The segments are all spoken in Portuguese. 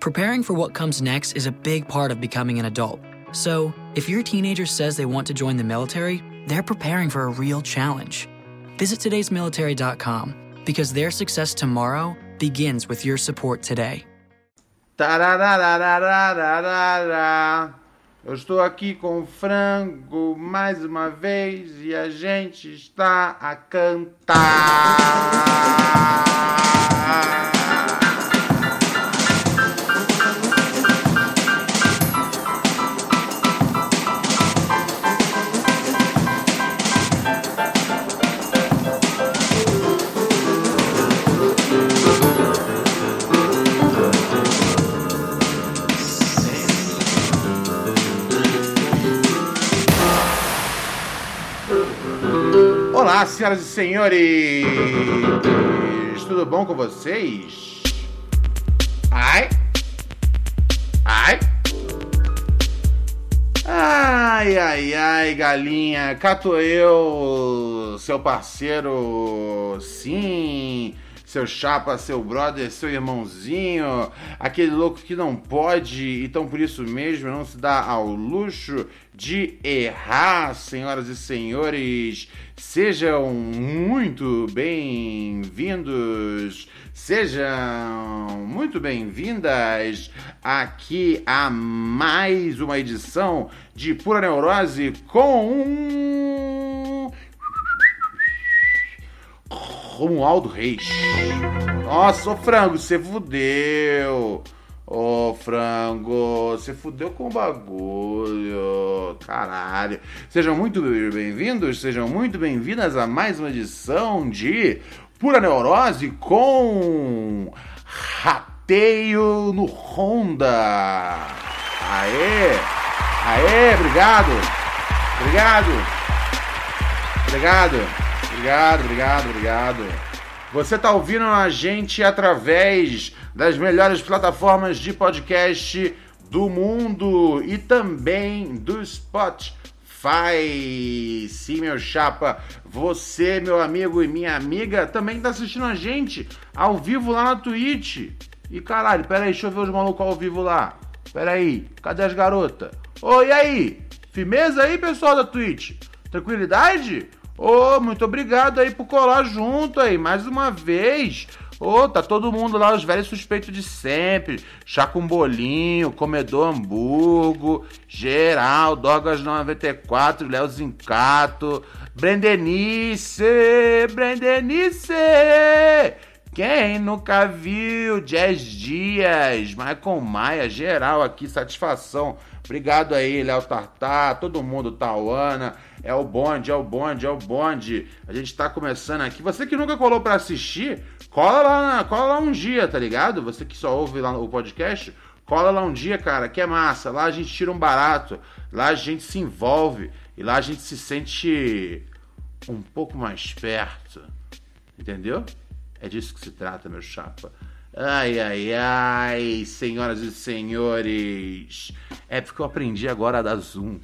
Preparing for what comes next is a big part of becoming an adult. So, if your teenager says they want to join the military, they're preparing for a real challenge. Visit today'smilitary.com because their success tomorrow begins with your support today. Tararararararara. Eu estou aqui com frango mais uma vez e a gente está a cantar. Senhoras e senhores! Tudo bom com vocês? Ai? Ai? Ai, ai, ai, galinha, cato eu, seu parceiro, sim, seu chapa, seu brother, seu irmãozinho, aquele louco que não pode, então por isso mesmo não se dá ao luxo de errar, senhoras e senhores. Sejam muito bem-vindos, sejam muito bem-vindas aqui a mais uma edição de Pura Neurose com. Romualdo Reis. Nossa, ô frango, você fudeu. Ô, frango, você fudeu com o bagulho. Caralho. Sejam muito bem-vindos, sejam muito bem-vindas a mais uma edição de Pura Neurose com Rateio no Honda. Aê! Aê, obrigado! Obrigado! Obrigado! Obrigado, obrigado, obrigado. Você tá ouvindo a gente através das melhores plataformas de podcast do mundo e também do Spotify. Sim, meu chapa, você, meu amigo e minha amiga, também tá assistindo a gente ao vivo lá na Twitch. E caralho, pera aí, deixa eu ver os malucos ao vivo lá. Pera aí, cadê as garotas? Oi, aí? Firmeza aí, pessoal da Twitch? Tranquilidade? Ô, oh, muito obrigado aí por colar junto aí, mais uma vez. Ô, oh, tá todo mundo lá, os velhos suspeitos de sempre. Chá com bolinho, comedor hambúrguer, geral, Dogas 94, Léo Zincato, Brendenice, Brendenice. Quem nunca viu? Jazz Dias, Michael Maia, geral aqui, satisfação. Obrigado aí, Léo Tartar, todo mundo, Tauana. É o bonde, é o bonde, é o bonde. A gente tá começando aqui. Você que nunca colou para assistir, cola lá, cola lá um dia, tá ligado? Você que só ouve lá o podcast, cola lá um dia, cara, que é massa. Lá a gente tira um barato, lá a gente se envolve e lá a gente se sente um pouco mais perto. Entendeu? É disso que se trata, meu chapa. Ai, ai, ai, senhoras e senhores. É porque eu aprendi agora a dar zoom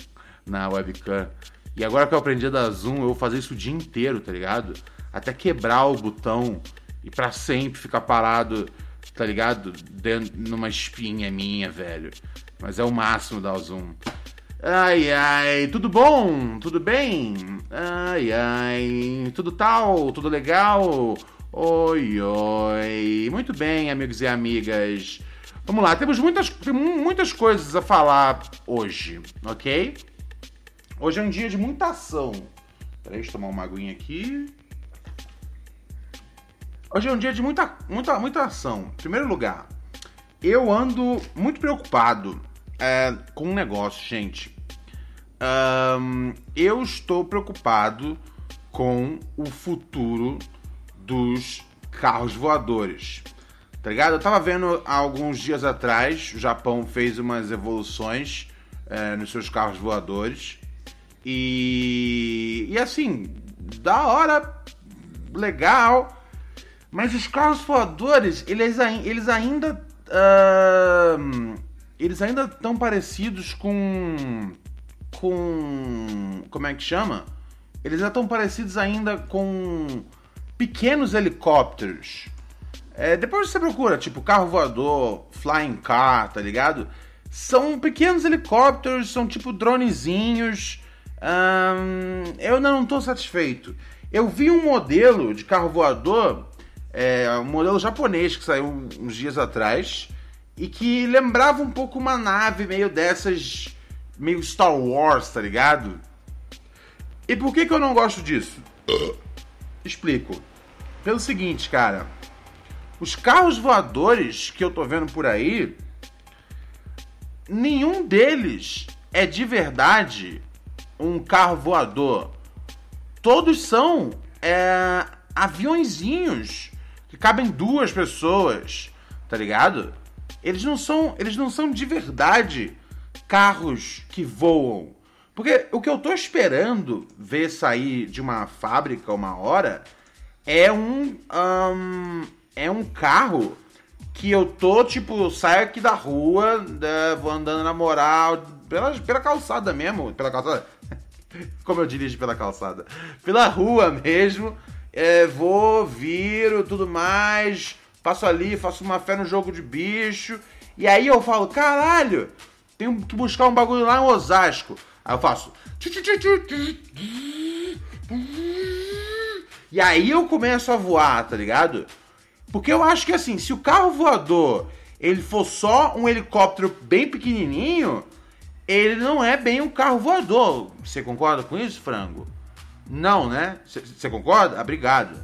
na webcam. E agora que eu aprendi a dar zoom, eu vou fazer isso o dia inteiro, tá ligado? Até quebrar o botão e para sempre ficar parado, tá ligado? Dentro, numa espinha minha, velho. Mas é o máximo dar o zoom. Ai, ai, tudo bom? Tudo bem? Ai, ai, tudo tal? Tudo legal? Oi, oi. Muito bem, amigos e amigas. Vamos lá, temos muitas, muitas coisas a falar hoje, ok? Hoje é um dia de muita ação. Peraí, deixa eu tomar uma aguinha aqui. Hoje é um dia de muita, muita, muita ação. Em primeiro lugar, eu ando muito preocupado é, com um negócio, gente. Um, eu estou preocupado com o futuro dos carros voadores. Tá ligado? Eu tava vendo há alguns dias atrás, o Japão fez umas evoluções é, nos seus carros voadores. E, e assim, da hora, legal. Mas os carros voadores, eles, eles ainda. Uh, eles ainda estão parecidos com. Com. Como é que chama? Eles já estão parecidos ainda com pequenos helicópteros. É, depois você procura, tipo, carro voador, flying car, tá ligado? São pequenos helicópteros, são tipo dronezinhos. Hum, eu ainda não tô satisfeito. Eu vi um modelo de carro voador, é, um modelo japonês que saiu uns dias atrás, e que lembrava um pouco uma nave meio dessas, meio Star Wars, tá ligado? E por que, que eu não gosto disso? Explico. Pelo seguinte, cara. Os carros voadores que eu tô vendo por aí, nenhum deles é de verdade um carro voador. Todos são é, aviãozinhos que cabem duas pessoas, tá ligado? Eles não são, eles não são de verdade carros que voam. Porque o que eu tô esperando ver sair de uma fábrica uma hora é um, um é um carro que eu tô, tipo, saio aqui da rua, né, vou andando na moral, pela, pela calçada mesmo, pela calçada, como eu dirijo pela calçada, pela rua mesmo, é, vou, viro, tudo mais, passo ali, faço uma fé no jogo de bicho, e aí eu falo, caralho, tenho que buscar um bagulho lá em Osasco. Aí eu faço. E aí eu começo a voar, tá ligado? Porque eu acho que assim, se o carro voador ele for só um helicóptero bem pequenininho, ele não é bem um carro voador. Você concorda com isso, frango? Não, né? Você concorda? Obrigado.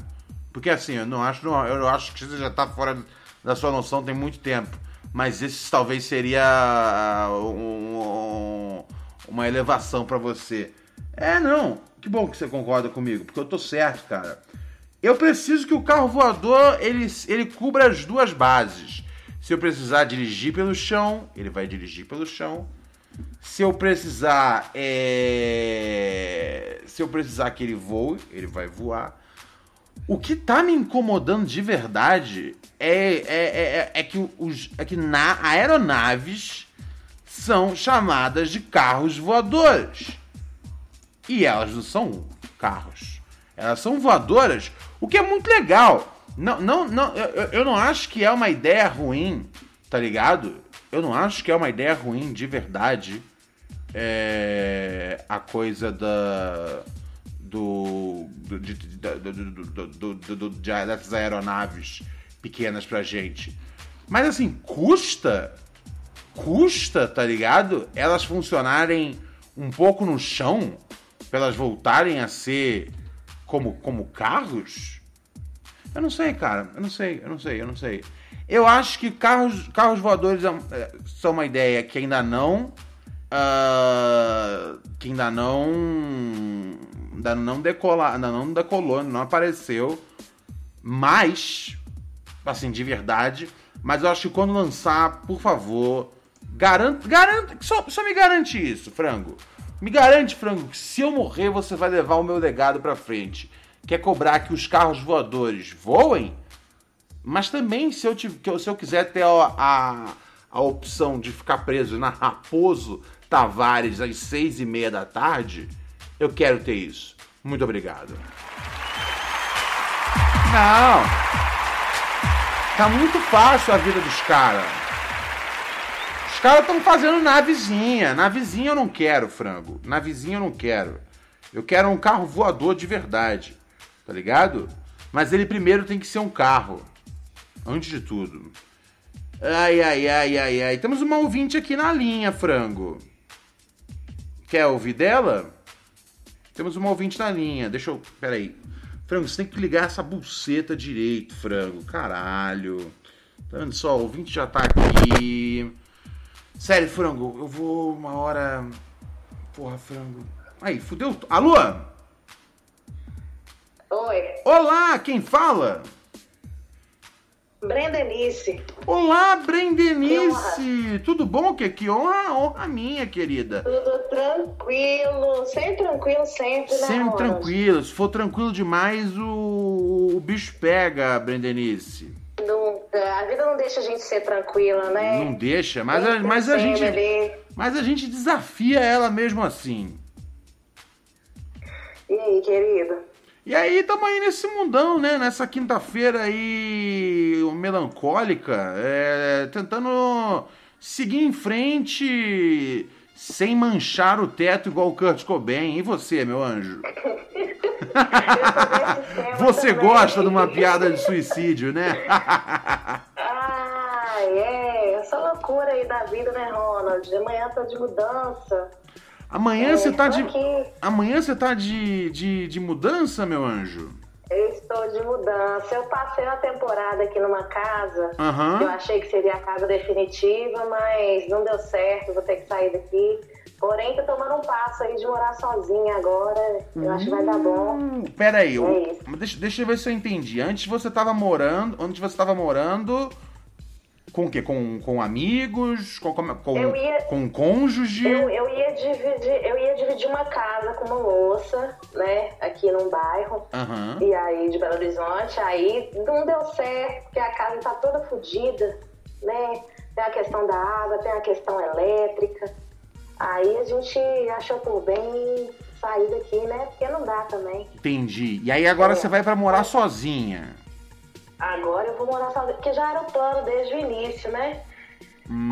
Porque assim, eu não acho, não, eu acho que você já tá fora da sua noção tem muito tempo. Mas esse talvez seria ah, um, uma elevação para você. É, não. Que bom que você concorda comigo, porque eu tô certo, cara. Eu preciso que o carro voador ele, ele cubra as duas bases. Se eu precisar dirigir pelo chão, ele vai dirigir pelo chão. Se eu precisar é... se eu precisar que ele voe, ele vai voar. O que tá me incomodando de verdade é, é, é, é que, os, é que na aeronaves são chamadas de carros voadores. E elas não são carros. Elas são voadoras, o que é muito legal. Não, não, não, eu, eu não acho que é uma ideia ruim, tá ligado? Eu não acho que é uma ideia ruim de verdade. É, a coisa da do, do, do, dessas aeronaves pequenas pra gente. Mas assim, custa custa, tá ligado? Elas funcionarem um pouco no chão, pra elas voltarem a ser como, como carros? Eu não sei, cara. Eu não sei, eu não sei, eu não sei. Eu acho que carros, carros voadores é, são uma ideia que ainda não. Uh, que ainda não. Ainda não decolar, ainda não decolou, não apareceu. Mas, assim, de verdade. Mas eu acho que quando lançar, por favor, Garanto, garanto, só, só me garante isso, frango. Me garante, frango, que se eu morrer, você vai levar o meu legado pra frente. Quer cobrar que os carros voadores voem? Mas também, se eu, se eu quiser ter a, a, a opção de ficar preso na Raposo Tavares às seis e meia da tarde, eu quero ter isso. Muito obrigado. Não. Tá muito fácil a vida dos caras. Os caras estão fazendo navezinha. Navezinha eu não quero, frango. Navezinha eu não quero. Eu quero um carro voador de verdade. Tá ligado? Mas ele primeiro tem que ser um carro. Antes de tudo. Ai, ai, ai, ai, ai. Temos uma ouvinte aqui na linha, frango. Quer ouvir dela? Temos uma ouvinte na linha. Deixa eu. Pera aí. Frango, você tem que ligar essa buceta direito, frango. Caralho. Tá vendo só? O ouvinte já tá aqui. Sério, frango, eu vou uma hora. Porra, frango. Aí, fudeu. Alô? Oi. Olá, quem fala? Brendenice. Olá, Brendenice. Tudo bom? Que, que honra, honra minha, querida. Tudo tranquilo. Sempre tranquilo, sempre, né, Sempre tranquilo. Se for tranquilo demais, o, o bicho pega, Brendenice. Nunca. A vida não deixa a gente ser tranquila, né? Não deixa, mas a, mas a gente. Mas a gente desafia ela mesmo assim. E aí, querido? E aí, tamo aí nesse mundão, né? Nessa quinta-feira aí melancólica, é, tentando seguir em frente sem manchar o teto igual o Kurt Cobain. E você, meu anjo? você gosta de uma piada de suicídio, né? ah, é. Essa loucura aí da vida, né, Ronald? Amanhã tô de mudança. Amanhã É, você tá de. Amanhã você tá de, de, de mudança, meu anjo? Eu estou de mudança. Eu passei uma temporada aqui numa casa. Aham. Eu achei que seria a casa definitiva, mas não deu certo. Vou ter que sair daqui. Porém, tô tomando um passo aí de morar sozinha agora. Eu acho que vai dar bom. Hum, Pera aí, eu- É mas deixa, deixa eu ver se eu entendi. Antes você tava morando. Antes você tava morando. Com o quê? Com, com amigos? Com, com, com, Eu ia- com cônjuge? Eu, eu, ia dividir, eu ia dividir uma casa com uma moça, né? Aqui num bairro. Aham. E aí, de Belo Horizonte, aí não deu certo, porque a casa tá toda fodida, né? Tem a questão da água, tem a questão elétrica. Aí a gente achou por bem sair daqui, né? Porque não dá também. Entendi. E aí agora É. você vai pra morar sozinha. Agora eu vou morar sozinha, porque já era o plano desde o início, né?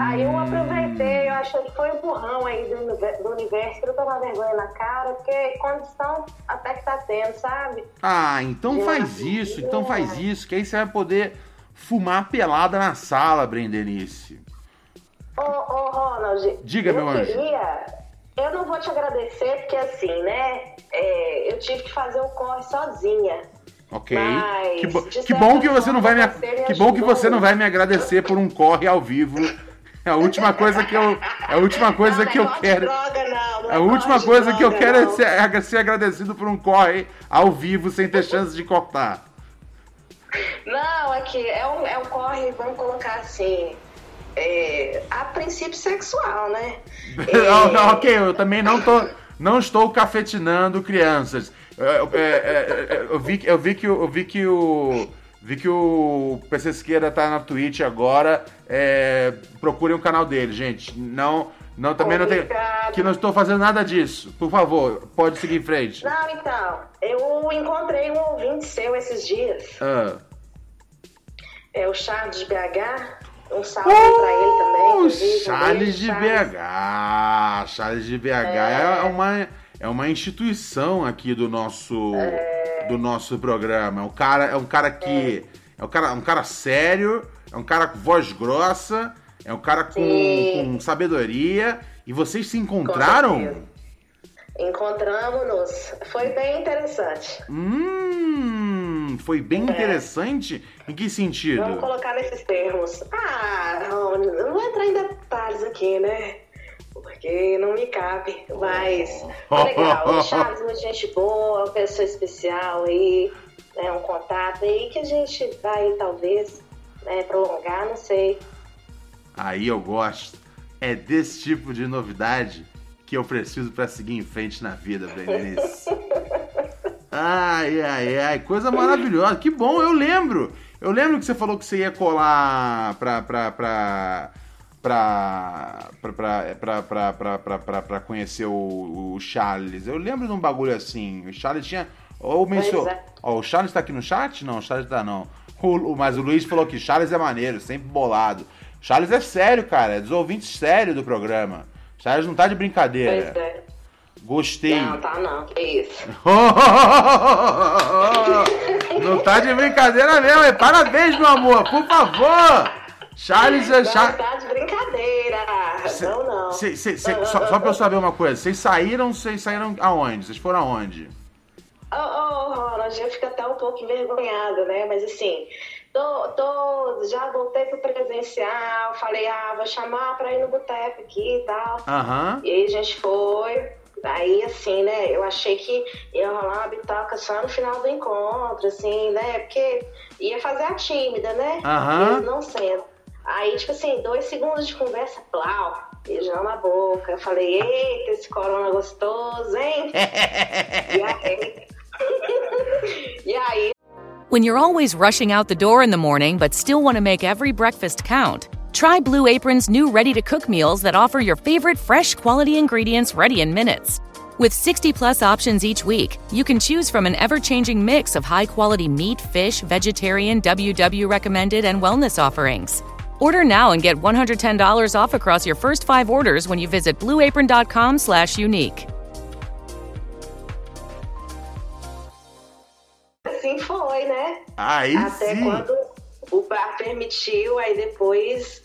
Aí eu aproveitei, eu achei que foi um empurrão aí do, do universo pra eu tomar vergonha na cara, porque condição até que tá tendo, sabe? Ah, então Eu faz isso, que então é. faz isso, que aí você vai poder fumar pelada na sala, Brendenice. Ô, ô Ronald, Diga, eu meu anjo. queria, eu não vou te agradecer, porque assim, né, é, eu tive que fazer o corre sozinha. Ok. Mas, que, bo- que bom que você não vai me, que bom que você não vai me agradecer por um corre ao vivo. É a última coisa que eu, é a última coisa não, que não eu é quero. droga, não, não A é última coisa que eu quero é ser, é ser agradecido por um corre ao vivo sem ter chance de cortar. Não, aqui é um, é um corre, vamos colocar assim, é, a princípio sexual, né? Não, não, ok, eu também não tô, não estou cafetinando crianças. Eu, é, é, é, eu vi, que- eu vi que o, eu vi que o, vi que o PC Siqueira tá na Twitch agora. É, procurem o canal dele, gente. Não, não também não tem, que não estou fazendo nada disso. Por favor, pode seguir em frente. Não, então, eu encontrei um ouvinte seu esses dias, Ah. é o Charles de BH, um salve pra ele também. Uh, inclusive, um Charles beijo, de Charles. BH. Charles de BH é, uma, é uma instituição aqui do nosso, do nosso programa. É um cara, é um cara que. É um cara, um cara sério, é um cara com voz grossa, é um cara com, com sabedoria. E vocês se encontraram? Encontramos-nos. Foi bem interessante. Hum, foi bem interessante. Em que sentido? É. Vamos colocar nesses termos. Ah, Rony, não vou entrar em detalhes aqui, né? Porque não me cabe. Mas foi legal. O Charles, muita gente boa, uma pessoa especial aí, né? Um contato aí que a gente vai, talvez, né, prolongar, não sei. Aí eu gosto. É desse tipo de novidade que eu preciso pra seguir em frente na vida, Berenice. Ai, ai, ai, coisa maravilhosa. Que bom, eu lembro. Eu lembro que você falou que você ia colar pra. pra, pra é, pra, pra, pra, pra, pra, pra, conhecer o, o, Charles. Eu lembro de um bagulho assim. O Charles tinha. Ou mencionou. É. Ó, o Charles tá aqui no chat? Não, o Charles tá não. O, mas o Luiz falou que Charles é maneiro, sempre bolado. Charles é sério, cara. É dos ouvintes sério do programa. Charles não tá de brincadeira. Pois é. Gostei. Não, tá não, que isso. não tá de brincadeira mesmo, hein? Parabéns, meu amor, por favor! Charles é. Não, Char... tá de brincadeira. não, não. Cê- cê- cê- só, só pra eu saber uma coisa, vocês saíram, vocês saíram aonde? Vocês foram aonde? Ô, ô, Ronald, eu fico até um pouco envergonhada, né? Mas assim, tô, tô, já voltei pro presencial, falei, ah, vou chamar pra ir no boteco aqui e tal. Aham. E aí a gente foi. Aí, assim, né, eu achei que ia rolar uma bitoca só no final do encontro, assim, né? Porque ia fazer a tímida, né? Aham. Não sendo. Aí, tipo assim, dois segundos de conversa, plau, beijão na boca. Eu falei, eita, esse corona gostoso, hein? e aí... e aí, When you're always rushing out the door in the morning but still want to make every breakfast count, try Blue Apron's new ready to cook meals that offer your favorite fresh quality ingredients ready in minutes. With 60 plus options each week, you can choose from an ever changing mix of high quality meat, fish, vegetarian, WW recommended, and wellness offerings. Order now and get $110 off across your first five orders when you visit blueapron.com/slash unique. Assim foi, né? Aí Até sim. quando o bar permitiu, aí depois.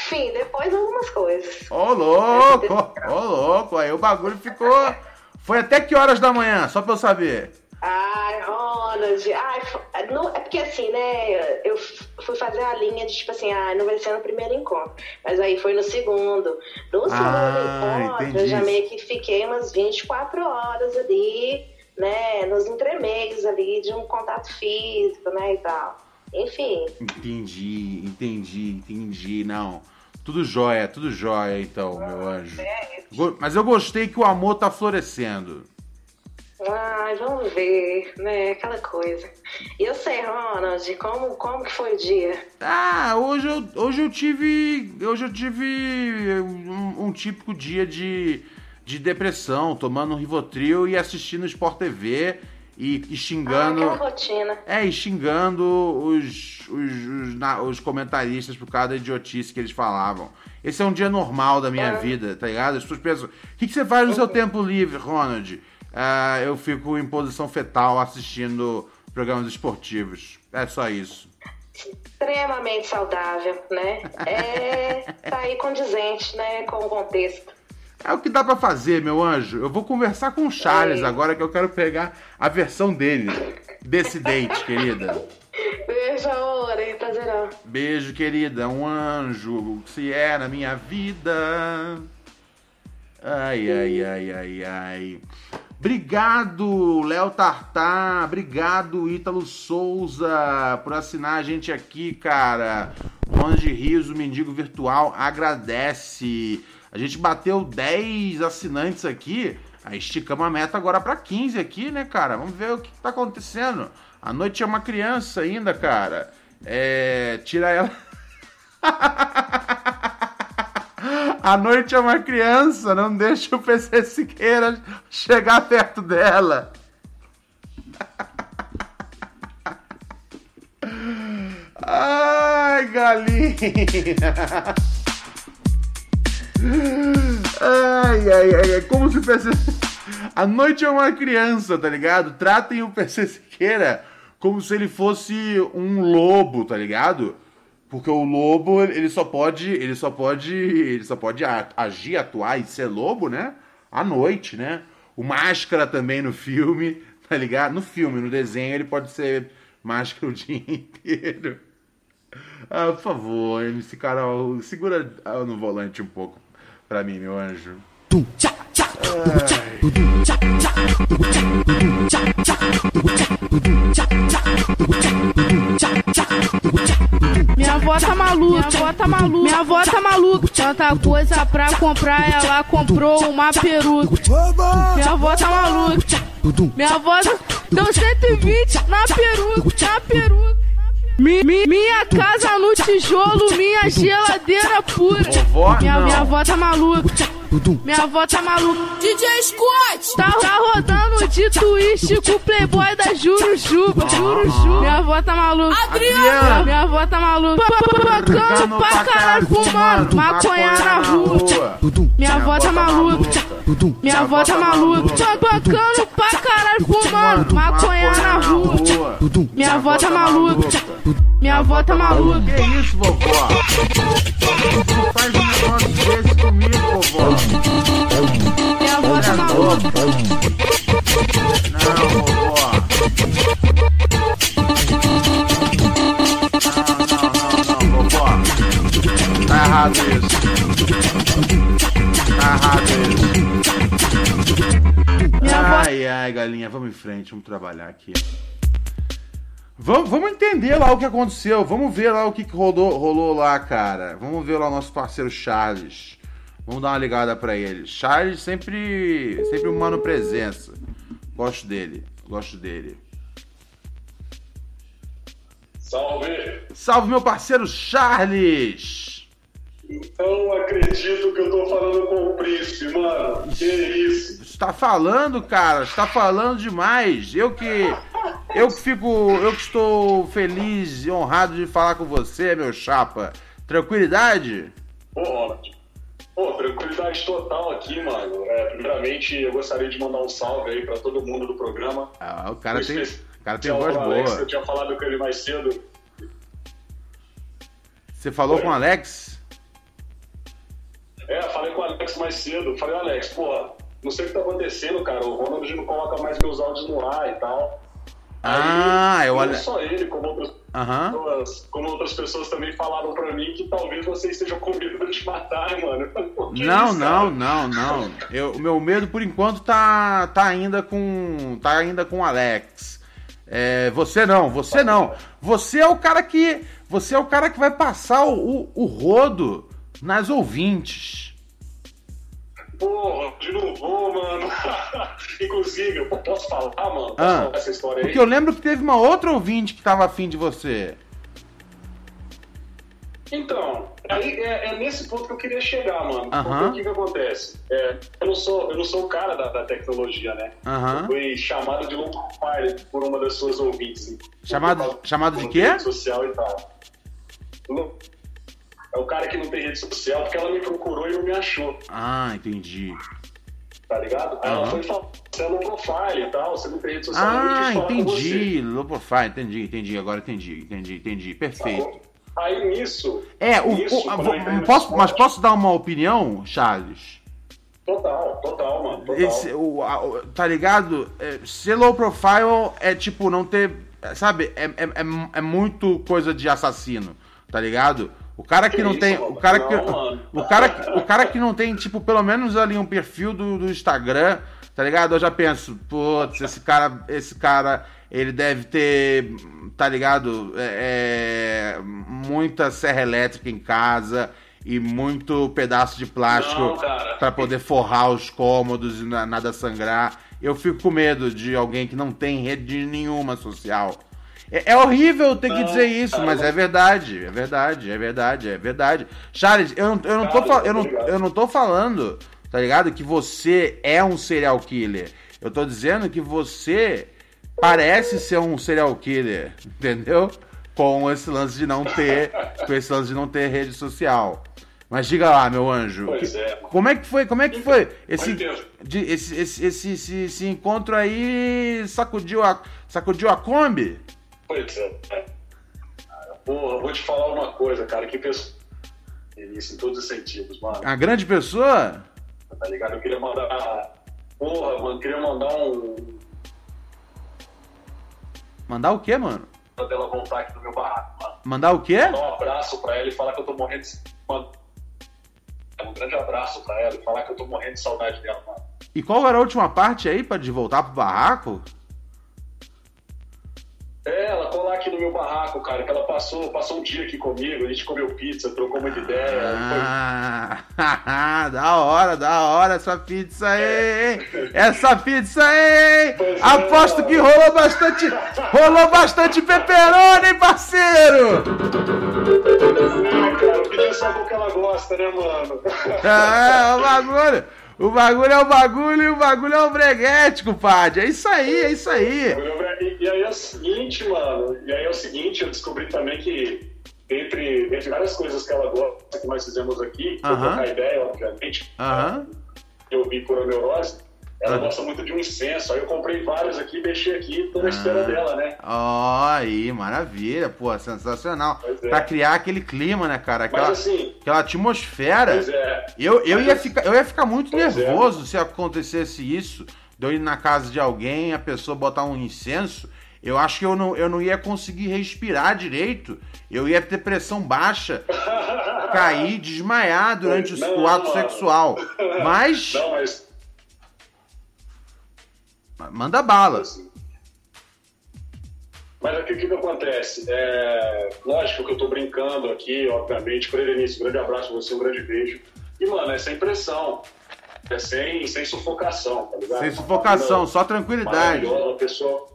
Enfim, depois algumas coisas. Ô, louco! Ô, louco! Aí o bagulho ficou. Foi até que horas da manhã? Só pra eu saber. Ai, Ronald, ai, não, é porque assim, né, eu fui fazer a linha de tipo assim, ah, não vai ser no primeiro encontro, mas aí foi no segundo. No segundo Ah, encontro, eu já meio que fiquei umas 24 horas ali, né, nos entremeios ali de um contato físico, né, e tal. Enfim, Entendi, entendi, entendi. Não. Tudo jóia, tudo jóia, então, meu anjo. Go- Mas eu gostei que o amor tá florescendo. Ai, vamos ver, né, aquela coisa. E eu sei, Ronald, como, como que foi o dia? Ah, hoje eu, hoje eu tive. Hoje eu tive um, um típico dia de, de depressão, tomando um Rivotril e assistindo Sport TV e, e Ah, xingando. aquela rotina. É, e xingando os, os, os, na- os comentaristas por causa da idiotice que eles falavam. Esse é um dia normal da minha Ah. vida, tá ligado? As pessoas pensam, o que, que você faz no seu tempo livre, Ronald? Ah, eu fico em posição fetal assistindo programas esportivos. É só isso. extremamente saudável, né? É, tá aí condizente, né, com o contexto. É o que dá pra fazer, meu anjo. Eu vou conversar com o Charles agora que eu quero pegar a versão dele desse date, querida. Beijo, amor, prazerão. Beijo, querida. Um anjo se é na minha vida. Ai, ai, ai, ai, ai. Obrigado, Léo Tartar. Obrigado, Ítalo Souza, por assinar a gente aqui, cara. Ronald de Rios, o Mendigo Virtual, agradece. A gente bateu 10 assinantes aqui. Aí esticamos a meta agora para 15 aqui, né, cara? Vamos ver o que tá acontecendo. A noite é uma criança ainda, cara. É. Tira ela. A noite é uma criança, não deixa o PC Siqueira chegar perto dela. Ai, galinha. Ai, ai, ai, é como se o PC. A noite é uma criança, tá ligado? Tratem o PC Siqueira como se ele fosse um lobo, tá ligado? Porque o lobo, ele só pode, ele só pode, ele só pode agir, atuar e ser lobo, né? À noite, né? O Máscara também no filme, tá ligado? No filme, no desenho, ele pode ser máscara o dia inteiro. Ah, por favor, MC Carol, segura ah, no volante um pouco pra mim, meu anjo. Minha avó tá maluca, minha avó tá maluca, minha avó tá maluca. Tanta coisa pra comprar, ela comprou uma peruca. Minha avó tá maluca, minha avó deu 120 na peruca, na peruca. Mi- mi- minha casa no tijolo, minha geladeira pura. Minha, minha avó tá maluca. Minha avó tá maluca. DJ Scott! Tá, tá rodando de twist com o playboy da Jurujuba. Jurujuba. Minha avó tá maluca. Adriana. Minha avó tá maluca. Bacana pra caralho, fumando. Maconha na rua. Minha avó tá maluca. Minha avó tá maluca. Bacana pra caralho, fumando. Maconha na rua. Minha avó tá maluca. Minha avó tá maluca. Que isso, vovó? Faz um negócio desse Não, vovó. Não, não, não, vovó. Tá errado isso. Ai, ai, galinha, vamos em frente, vamos trabalhar aqui. Vamos, vamos entender lá o que aconteceu. Vamos ver lá o que, que rolou, rolou lá, cara. Vamos ver lá o nosso parceiro Charles. Vamos dar uma ligada pra ele. Charles sempre, sempre um mano presença. Gosto dele, gosto dele. Salve! Salve meu parceiro Charles! Não acredito que eu tô falando com o príncipe, mano. Que isso? Está falando, cara, está falando demais. Eu que eu que fico, eu que estou feliz e honrado de falar com você, meu chapa. Tranquilidade? Ronald. Pô, tranquilidade total aqui, mano. É, primeiramente, eu gostaria de mandar um salve aí pra todo mundo do programa. Ah, o cara tem, o cara tem voz Alex, boa. Eu tinha falado com ele mais cedo. Você falou Oi. com o Alex? É, falei com o Alex mais cedo. Falei, Alex, pô, não sei o que tá acontecendo, cara. O Ronald não coloca mais meus áudios no ar e tal. Ah, Aí, eu não só ele, como outras Pessoas, como outras pessoas também falaram pra mim que talvez você esteja com medo de te matar, mano. Não, não, não, não. Eu, o meu medo por enquanto tá, tá ainda com tá ainda com o Alex. É, você não, você não. Você é o cara que você é o cara que vai passar o, o, o rodo nas ouvintes. Porra, de novo, mano. Inclusive, eu posso falar, mano? Posso Ah, falar essa história aí? Porque eu lembro que teve uma outra ouvinte que tava afim de você. Então, aí é, é nesse ponto que eu queria chegar, mano. Porque o que, que acontece? É, eu, não sou, eu não sou o cara da, da tecnologia, né? Aham. Eu fui chamado de low profile por uma das suas ouvintes. Chamado- chamado de quê? social e tal. Low- É o cara que não tem rede social porque ela me procurou e não me achou, Ah, entendi. tá ligado? Aí ela Aham. foi falar, você é low profile e tal, você não tem rede social. Ah, entendi. Low profile, entendi, entendi. Agora entendi, entendi, entendi. tá Perfeito. bom? Aí nisso, É, o, nisso, o- posso, esporte- mas posso dar uma opinião, Charles? Total, total, mano. Total. Esse, o, a- tá ligado? É, ser low profile é tipo não ter. Sabe? É, é, é, é muito coisa de assassino, tá ligado? O cara que, Que não isso, tem. O cara que. Não. O cara, que- o cara que não tem, tipo, pelo menos ali um perfil do, do Instagram, tá ligado? Eu já penso, putz, esse cara. Esse cara. Ele deve ter, tá ligado? É, é, muita serra elétrica em casa e muito pedaço de plástico pra poder forrar os cômodos e na- nada sangrar. Eu fico com medo de alguém que não tem rede nenhuma social. É, é horrível ter que Não, dizer isso, cara, mas é verdade, é verdade, é verdade, é verdade. Charles, eu não, eu não, tô, Cara, eu não, eu não tô falando, tá ligado? Que você é um serial killer. Eu tô dizendo que você parece ser um serial killer, entendeu? Com esse lance de não ter, com esse lance de não ter rede social. Mas diga lá, meu anjo. Pois que- é, como é que foi? Como é que foi esse, entendo. de- esse, esse, esse, esse, esse encontro aí sacudiu a, sacudiu a Kombi? Pois é. Porra, vou te falar uma coisa, cara, que pessoa. Isso em todos os sentidos, mano. A grande pessoa? Tá ligado? Eu queria mandar. Porra, mano, queria mandar um. Mandar o quê, mano? Pra dela voltar aqui no meu barraco, mano. Mandar o quê? Mandar um abraço pra ela e falar que eu tô morrendo de. Mano, um grande abraço pra ela e falar que eu tô morrendo de saudade dela, mano. E qual era a última parte aí pra de voltar pro barraco? É, ela colar aqui no meu barraco, cara, que ela passou, passou um dia aqui comigo, a gente comeu pizza, trocou uma ideia. Ah, da hora, da hora essa pizza aí, hein? Essa pizza aí, é. Aposto que rolou bastante, rolou bastante pepperoni, hein, parceiro? Foi... É, cara, eu pedi só o que ela gosta, né, mano? É, o bagulho, o bagulho é o bagulho e o bagulho é o breguete, compadre. É isso aí, é isso aí. E, e aí é o seguinte, mano, e aí é o seguinte, eu descobri também que entre, entre várias coisas que ela gosta, que nós fizemos aqui, foi Aham. trocar ideia, obviamente, Aham. eu vi por a neurose, ela gosta muito de um incenso, aí eu comprei vários aqui, deixei aqui, tô na espera Ah. dela, né? Ó, aí, maravilha, pô, sensacional. Pois é. Pra criar aquele clima, né, cara? Aquela, Mas assim, aquela atmosfera. pois é, Eu, eu, Mas ia ficar, eu ia ficar muito é. nervoso se acontecesse isso, de eu ir na casa de alguém, a pessoa botar um incenso. Eu acho que eu não, eu não ia conseguir respirar direito. Eu ia ter pressão baixa, cair, desmaiar durante o, Não, o ato sexual. Mas, não, mas manda bala. assim. Mas aqui o que, que acontece? É, lógico que eu tô brincando aqui, obviamente. Berenice, um grande abraço pra você, um grande beijo. E, mano, é sem pressão. É sem, sem sufocação, tá ligado? Sem sufocação, Uma só tranquilidade. Maravilhosa, uma pessoa.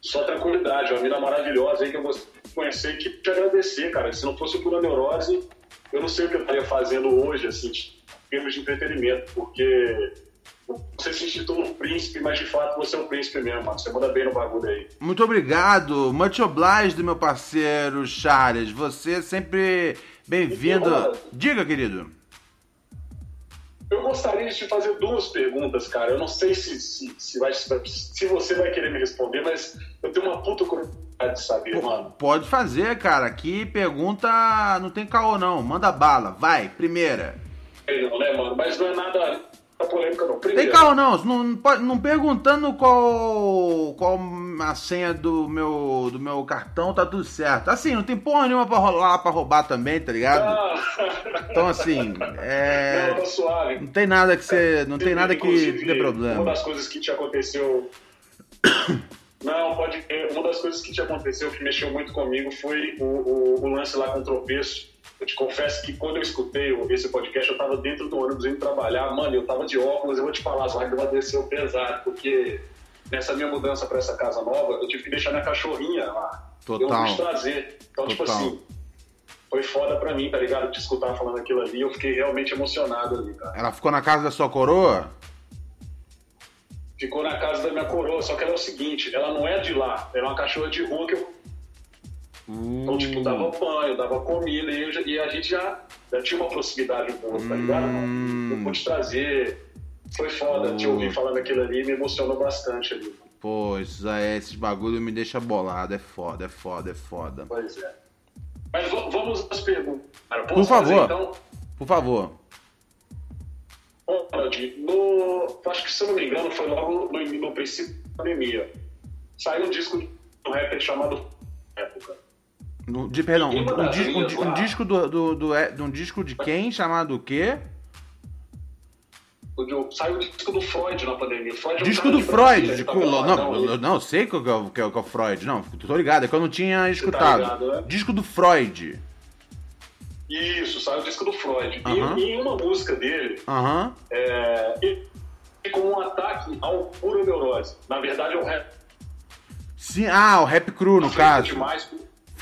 Só tranquilidade, uma mina maravilhosa aí que eu de conhecer e que te agradecer, cara. Se não fosse por a neurose, eu não sei o que eu estaria fazendo hoje, assim, em termos de entretenimento, porque você se intitula um príncipe, mas de fato você é um príncipe mesmo, mano. Você manda bem no bagulho aí. Muito obrigado. Much obliged, meu parceiro Charles. Você é sempre bem-vindo. Diga, querido. Eu gostaria de te fazer duas perguntas, cara. Eu não sei se, se, se, vai, se você vai querer me responder, mas eu tenho uma puta curiosidade de saber, mano. Pode fazer, cara. Aqui pergunta não tem caô, não. Manda bala. Vai, primeira. Não, né, mano? Mas não é nada polêmica não. Primeiro. Tem carro não, não, não perguntando qual, qual a senha do meu, do meu cartão, tá tudo certo. Assim, não tem porra nenhuma pra rolar pra roubar também, tá ligado? Ah. Então assim, é. Não, suave. Não tem nada que você. Não tem nada que dê problema. Uma das coisas que te aconteceu. Não, pode. Uma das coisas que te aconteceu que mexeu muito comigo foi o, o, o lance lá com o tropeço eu te confesso que quando eu escutei esse podcast, eu tava dentro do ônibus indo trabalhar, mano, eu tava de óculos, eu vou te falar, as lágrimas desceu pesado, porque nessa minha mudança para essa casa nova, eu tive que deixar minha cachorrinha lá. Total. Eu não trazer. Então, tipo Total. tipo assim, foi foda pra mim, tá ligado? Te escutar falando aquilo ali, eu fiquei realmente emocionado ali, cara. Ela ficou na casa da sua coroa? Ficou na casa da minha coroa, só que ela é o seguinte, ela não é de lá, ela é uma cachorra de rua que eu então, tipo, dava banho, dava comida e, eu, e a gente já, já, tinha uma proximidade um pouco, tá ligado, mano? Eu pude trazer. Foi foda te ouvir falando aquilo ali me emocionou bastante ali. Pô, esses, é, esses bagulho me deixa bolado. É foda, é foda, é foda. Pois é. Mas vamos às perguntas. Por favor. Fazer, então? Por favor. No, acho que se eu não me engano, foi logo no, no princípio da pandemia. Saiu um disco de um rapper chamado Época. No, de, perdão, um, um, um, um, disco do, do, do, de um disco de quem? Chamado o quê? Saiu o disco do Freud na pandemia. Freud é disco do Freud? De, tá não, não, não, sei que é, que, é, que é o Freud. Não, tô ligado, é que eu não tinha tá escutado. Tá ligado, né? Disco do Freud. Isso, saiu o disco do Freud. Uh -huh. e, em uma música dele, uh -huh. é, como um ataque ao puro neurose. Na verdade, é o rap. Sim, ah, o rap cru, no caso. Demais,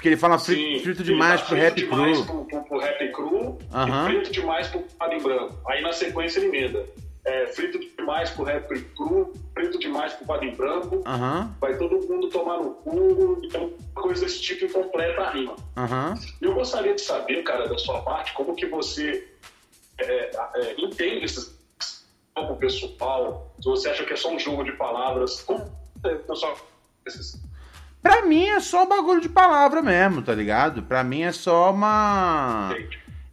porque ele fala frito, frito demais pro rap cru. demais pro, pro, pro rap cru uhum. e frito demais pro padre branco. Aí na sequência ele emenda. É, frito demais pro rap cru, frito demais pro padre branco. Uhum. Vai todo mundo tomar no cu. Então, coisa desse tipo completa a rima. Uhum. Eu gostaria de saber, cara, da sua parte, como que você é, é, entende esses pessoal, se você acha que é só um jogo de palavras, como é, pessoal, esses Pra mim é só bagulho de palavra mesmo, tá ligado? Pra mim é só uma.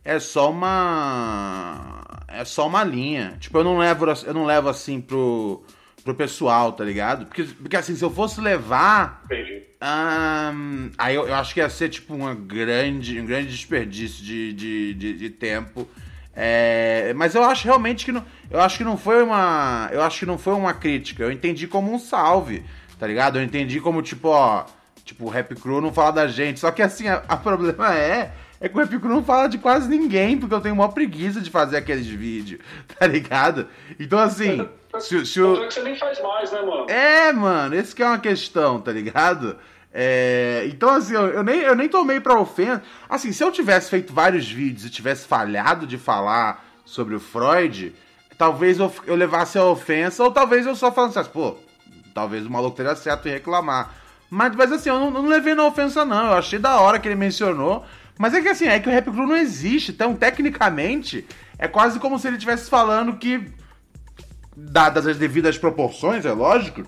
É só uma. É só uma linha. Tipo, eu não levo, eu não levo assim pro, pro pessoal, tá ligado? Porque, porque assim, se eu fosse levar. Entendi. Um, aí eu, eu, acho que ia ser tipo uma grande, um grande desperdício de, de, de, de tempo. É, mas eu acho realmente que não, eu acho que não foi uma, eu acho que não foi uma crítica. Eu entendi como um salve tá ligado? Eu entendi como, tipo, ó, tipo, o Rap Crew não fala da gente. Só que assim, a, a problema é, é que o Rap Crew não fala de quase ninguém, porque eu tenho uma preguiça de fazer aqueles vídeos, tá ligado? Então assim. Se, se o... que você nem faz mais, né, mano? É, mano, esse que é uma questão, tá ligado? É, então, assim, eu, eu, nem, eu nem tomei pra ofensa. Assim, se eu tivesse feito vários vídeos e tivesse falhado de falar sobre o Freud, talvez eu, eu levasse a ofensa, ou talvez eu só falasse assim, pô, talvez o maluco teria certo em reclamar. Mas, mas assim, eu não, não levei na ofensa, não. Eu achei da hora que ele mencionou. Mas é que assim, é que o Rap Crew não existe. Então, tecnicamente, é quase como se ele estivesse falando que, dadas as devidas proporções, é lógico,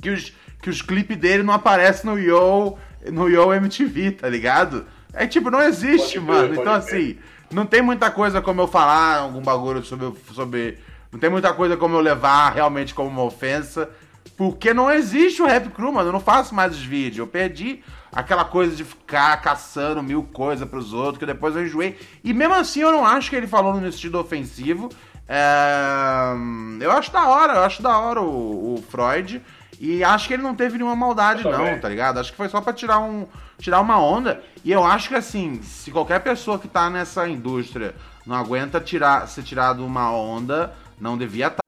que os, que os clipes dele não aparecem no Yo, no Yo MTV, tá ligado? É tipo, não existe, pode mano. Ver, então, assim, não tem muita coisa como eu falar algum bagulho sobre, sobre. Não tem muita coisa como eu levar realmente como uma ofensa. Porque não existe o Rap Crew, mano. Eu não faço mais os vídeos. Eu perdi aquela coisa de ficar caçando mil coisas pros outros, que depois eu enjoei. E mesmo assim eu não acho que ele falou no sentido ofensivo. É... Eu acho da hora, eu acho da hora o, o Freud. E acho que ele não teve nenhuma maldade, não, tá ligado? Acho que foi só pra tirar, um, tirar uma onda. E eu acho que assim, se qualquer pessoa que tá nessa indústria não aguenta tirar, ser tirado uma onda, não devia estar.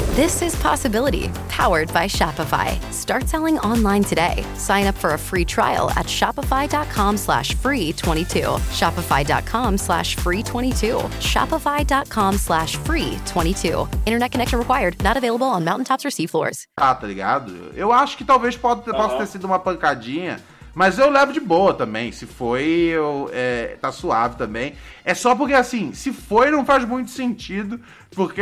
This is Possibility, powered by Shopify. Start selling online today. Sign up for a free trial at shopify.com slash free 22. Shopify.com slash free 22. Shopify.com slash free 22. Internet connection required. Not available on mountaintops or seafloors. Ah, tá ligado? Eu acho que talvez pode, possa ter sido uma pancadinha. Mas eu levo de boa também. Se foi, eu, é, tá suave também. É só porque, assim, se foi, não faz muito sentido. Porque,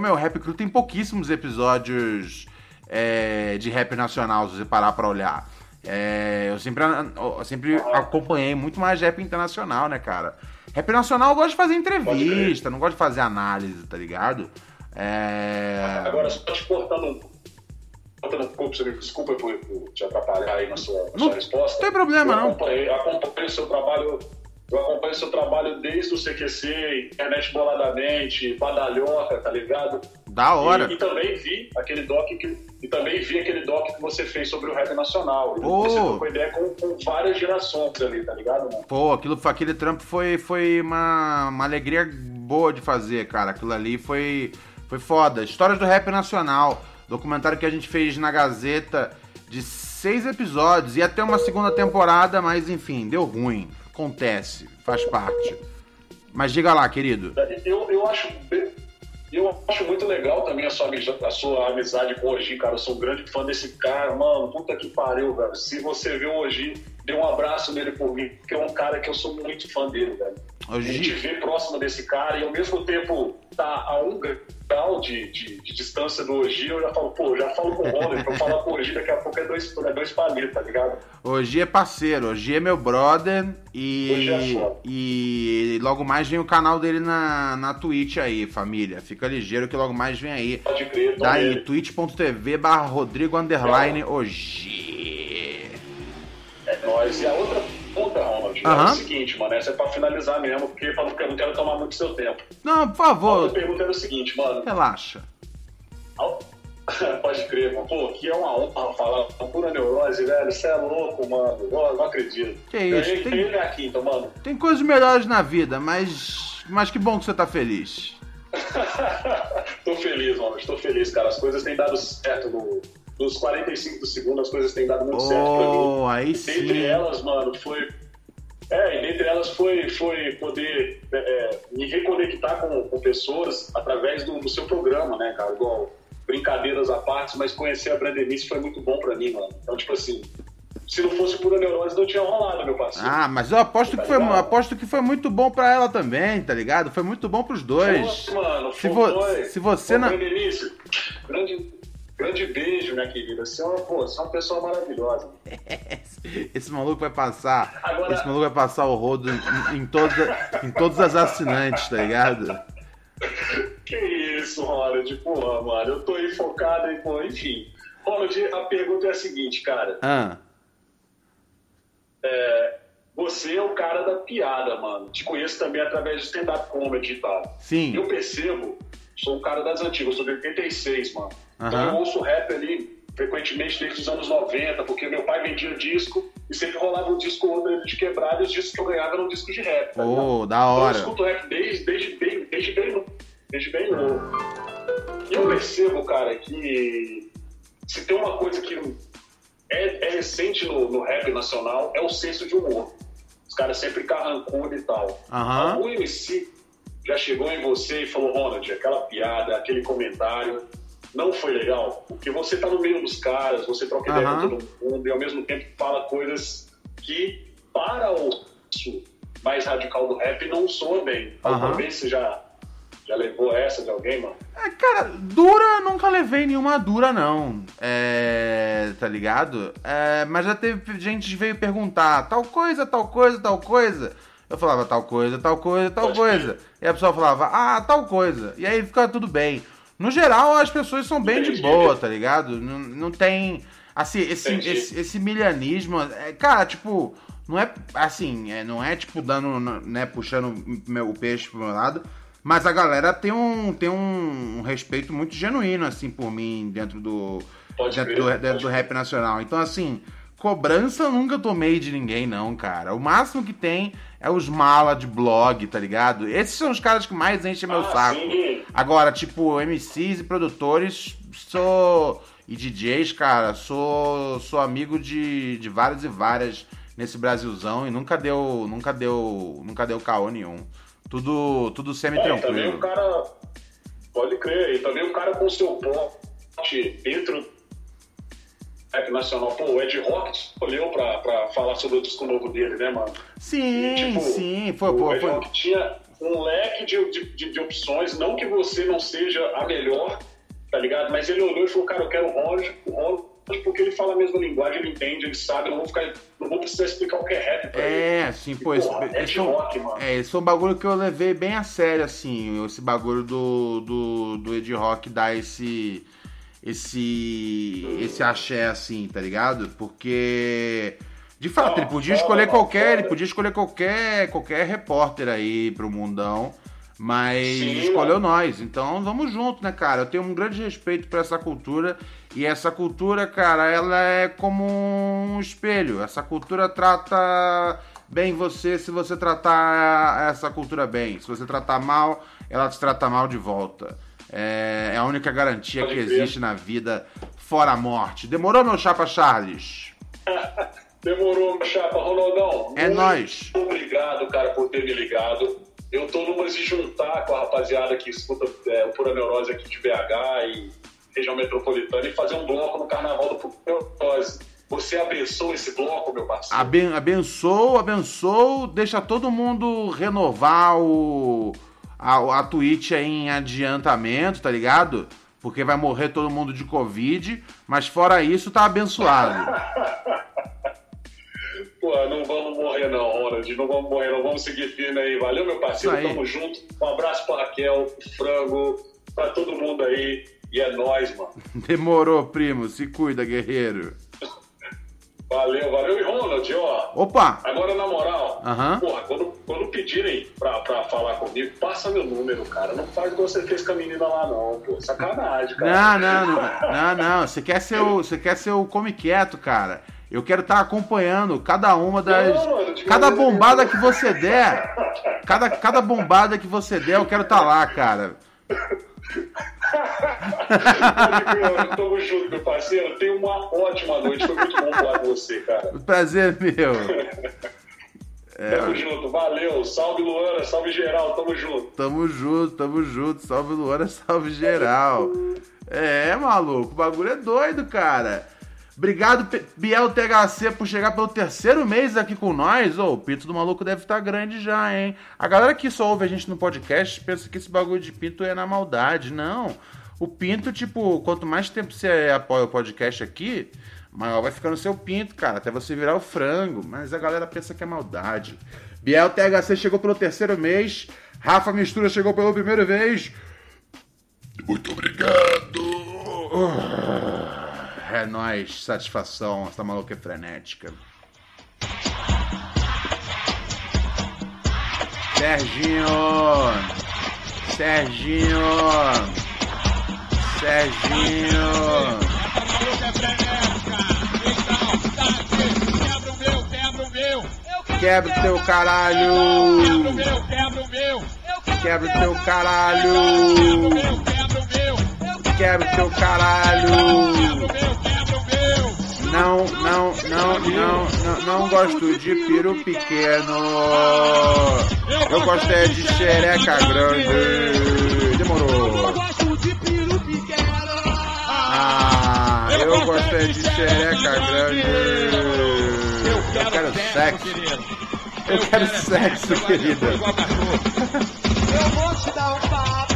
meu, Rap Crew tem pouquíssimos episódios é, de rap nacional, se você parar pra olhar. É, eu, sempre, eu sempre acompanhei muito mais rap internacional, né, cara? Rap nacional eu gosto de fazer entrevista, não gosto de fazer análise, tá ligado? É... Agora, só te cortando um pouco, desculpa por, por, te atrapalhar aí na sua, na não, sua resposta. Não tem problema, eu não. Acompanhei, acompanhei o seu trabalho. Eu acompanho o seu trabalho desde o CQC, Internet Boladamente, Badalhoca, tá ligado? Da hora. E, e, também vi aquele doc que, e também vi aquele doc que você fez sobre o rap nacional. Pô. Você trocou ideia com, com, várias gerações ali, tá ligado, mano? Pô, aquilo, aquele trampo foi, foi uma, uma alegria boa de fazer, cara. Aquilo ali foi, foi foda. Histórias do rap nacional. Documentário que a gente fez na Gazeta de seis episódios. Ia ter uma segunda temporada, mas enfim, deu ruim. Acontece, faz parte. Mas diga lá, querido. Eu, eu acho eu acho muito legal também a sua, a sua amizade com o Oji, cara. Eu sou um grande fã desse cara, mano. Puta que pariu, velho. Se você vê o Oji, dê um abraço nele por mim, porque é um cara que eu sou muito fã dele, velho. Oji. A gente vê próximo desse cara e ao mesmo tempo tá a um grau de, de, de distância do Oji, eu já falo, pô, já falo com o Ronald, pra falar com o Oji, daqui a pouco é dois, é dois palitos, tá ligado? Oji é parceiro, Oji é meu brother Oji é e, e logo mais vem o canal dele na, na Twitch aí, família. Fica ligeiro que logo mais vem aí. Pode crer, Daí, twitch.tv barra Rodrigo Underline Oji. É nóis. E a outra ponta, Ronald, é Aham. o seguinte, mano, essa é pra finalizar mesmo, porque porque eu não quero tomar muito seu tempo. Não, por A favor, outra pergunta era o seguinte, mano. relaxa. Pode crer, mano. Pô, que é uma honra falar pura neurose, velho. Você é louco, mano. Eu não acredito. Que isso, Ganhei, tem- ganhei minha quinta, mano. Tem coisas melhores na vida, mas. Mas que bom que você tá feliz. tô feliz, mano. Estou feliz, cara. As coisas têm dado certo no, nos 45 do segundo, as coisas têm dado muito certo pra mim. Oh, aí Dentre sim. elas, mano, foi. É, e dentre elas foi, foi poder é, é, me reconectar com, com pessoas através do, do seu programa, né, cara? Igual brincadeiras à parte, mas conhecer a Brandenice foi muito bom pra mim, mano. Então, tipo assim, se não fosse pura neurose, não tinha rolado, meu parceiro. Ah, mas eu aposto que Tá foi, ligado? aposto que foi muito bom pra ela também, tá ligado? Foi muito bom pros dois. Pô, mano, Se, foi, vo- foi. se você não. Grande, grande beijo, minha querida. Você é uma, pô, você é uma pessoa maravilhosa. Esse maluco vai passar. Agora- Esse maluco vai passar o rodo em, em, todas, em todas as assinantes, tá ligado? Que isso, Ronald? Porra, mano, eu tô aí focado em, pô, enfim. Ronald, a pergunta é a seguinte, cara. Ah, É, você é o cara da piada, mano. Te conheço também através de stand-up comedy e tal. sim. Eu percebo, sou um cara das antigas, sou de 86, mano. Então Aham. eu ouço rap ali frequentemente desde os anos 90, porque meu pai vendia disco e sempre rolava um disco ou outro de quebrado e os discos que eu ganhava eram discos de rap. Tá? Oh, da Então, eu hora. escuto rap desde, desde, bem, desde bem novo. Desde bem novo. E eu percebo, cara, que se tem uma coisa que é, é recente no, no rap nacional, é o senso de humor. Os caras sempre carrancudo e tal. Aham. Algum MC já chegou em você e falou, Ronald, aquela piada, aquele comentário não foi legal? Porque você tá no meio dos caras, você troca ideia Aham. com todo mundo e ao mesmo tempo fala coisas que para o mais radical do rap não soa bem. Alguma Aham. vez você já, já levou essa de alguém, mano? É, cara, dura, nunca levei nenhuma dura, não. É. Tá ligado? É, mas já teve gente que veio perguntar tal coisa, tal coisa, tal coisa. Eu falava tal coisa, tal coisa, tal Pode coisa. E a pessoa falava, ah, tal coisa. E aí ficava tudo bem. No geral, as pessoas são bem de Entendi. boa, tá ligado? Não, não tem. Assim, esse, Entendi. esse, esse milianismo. é, cara, tipo, não é assim, é, não é tipo dando, né, puxando meu- o peixe pro meu lado. Mas a galera tem um, tem um, respeito muito genuíno, assim, por mim, dentro do. Pode dentro crer, do, dentro pode do rap nacional. Então, assim, cobrança eu nunca tomei de ninguém, não, cara. O máximo que tem é os mala de blog, tá ligado? Esses são os caras que mais enchem meu Ah, saco. Agora, tipo, MCs e produtores, sou. E DJs, cara, sou, sou amigo de, de várias e várias nesse Brasilzão e nunca deu. Nunca deu. Nunca deu caô nenhum. Tudo, tudo É, e também semi-tranquilo. o cara. Pode crer, e também o cara com seu porte dentro rap nacional. Pô, o Ed Rock escolheu pra, pra falar sobre o disco novo dele, né, mano? Sim, Tipo, sim. Foi, o Ed foi, Rock tinha um leque de, de, de- opções, não que você não seja a melhor, tá ligado? Mas ele olhou e falou, cara, eu quero o Ronald, o Ronald, porque ele fala a mesma linguagem, ele entende, ele sabe, eu não vou ficar. Não vou precisar explicar o que é rap pra ele. É, sim, pô, E, esse, porra, esse, foi, um- Rock, mano. é, esse foi um bagulho que eu levei bem a sério, assim, esse bagulho do, do, do Ed Rock dar esse, esse, esse axé, assim, tá ligado? Porque, de fato, ele podia escolher qualquer, ele podia escolher qualquer, qualquer repórter aí pro mundão, mas Sim, escolheu mano. nós, então vamos junto, né, cara? Eu tenho um grande respeito por essa cultura, e essa cultura, cara, ela é como um espelho. Essa cultura trata bem você se você tratar essa cultura bem. Se você tratar mal, ela te trata mal de volta. É, é a única garantia que existe na vida fora a morte. Demorou, meu chapa Charles? Demorou, meu chapa. Ronaldão, É nóis. obrigado, cara, por ter me ligado. Eu tô numas de juntar com a rapaziada que escuta é, o Pura Neurose aqui de BH e região metropolitana e fazer um bloco no carnaval do Pura Neurose. Você abençoa esse bloco, meu parceiro? Aben abençoou, abençoou, deixa todo mundo renovar o, a, a Twitch aí em adiantamento, tá ligado? Porque vai morrer todo mundo de Covid, mas fora isso, tá abençoado. Pô, não vamos morrer não, Ronald. Não vamos morrer, não. Vamos seguir firme aí. Valeu, meu parceiro. Aí. Tamo junto. Um abraço pra Raquel, pro Frango, pra todo mundo aí. E é nóis, mano. Demorou, primo, se cuida, guerreiro. Valeu, valeu. E Ronald, ó. Opa! Agora, na moral, Aham. porra, quando, quando pedirem pra, pra falar comigo, passa meu número, cara. Não faz igual você fez com a menina lá, não, pô. Sacanagem, cara. Não, não, não, não, não. Você quer ser o, você quer ser o come quieto, cara. Eu quero estar acompanhando cada uma das, Não, mano, cada bombada que você der, cada, cada bombada que você der, eu quero estar lá, cara. Tamo junto, meu parceiro. Tenha uma ótima noite. Foi muito bom falar com você, cara. Prazer é meu. Tamo junto. Valeu. Salve, Luana. Salve, geral. Tamo junto. Tamo junto, tamo junto. Salve Luana, salve geral. É, maluco, o bagulho é doido, cara. Obrigado, Biel THC, por chegar pelo terceiro mês aqui com nós. Ô, o pinto do maluco deve estar grande já, hein? A galera que só ouve a gente no podcast pensa que esse bagulho de pinto é na maldade. Não. O pinto, tipo, quanto mais tempo você apoia o podcast aqui, maior vai ficando seu pinto, cara. Até você virar o frango. Mas a galera pensa que é maldade. Biel THC chegou pelo terceiro mês. Rafa Mistura chegou pela primeira vez. Muito obrigado. É nóis, satisfação. Essa maluca é frenética. Serginho! Serginho! Serginho! Quebra o teu caralho! Quebra o teu caralho! Quebra o teu caralho! Não, não, Não, não, não, não gosto de piro pequeno. Eu gosto é de xereca grande. Demorou. Ah, eu gosto é de xereca grande. Eu quero sexo. Eu quero sexo, querida.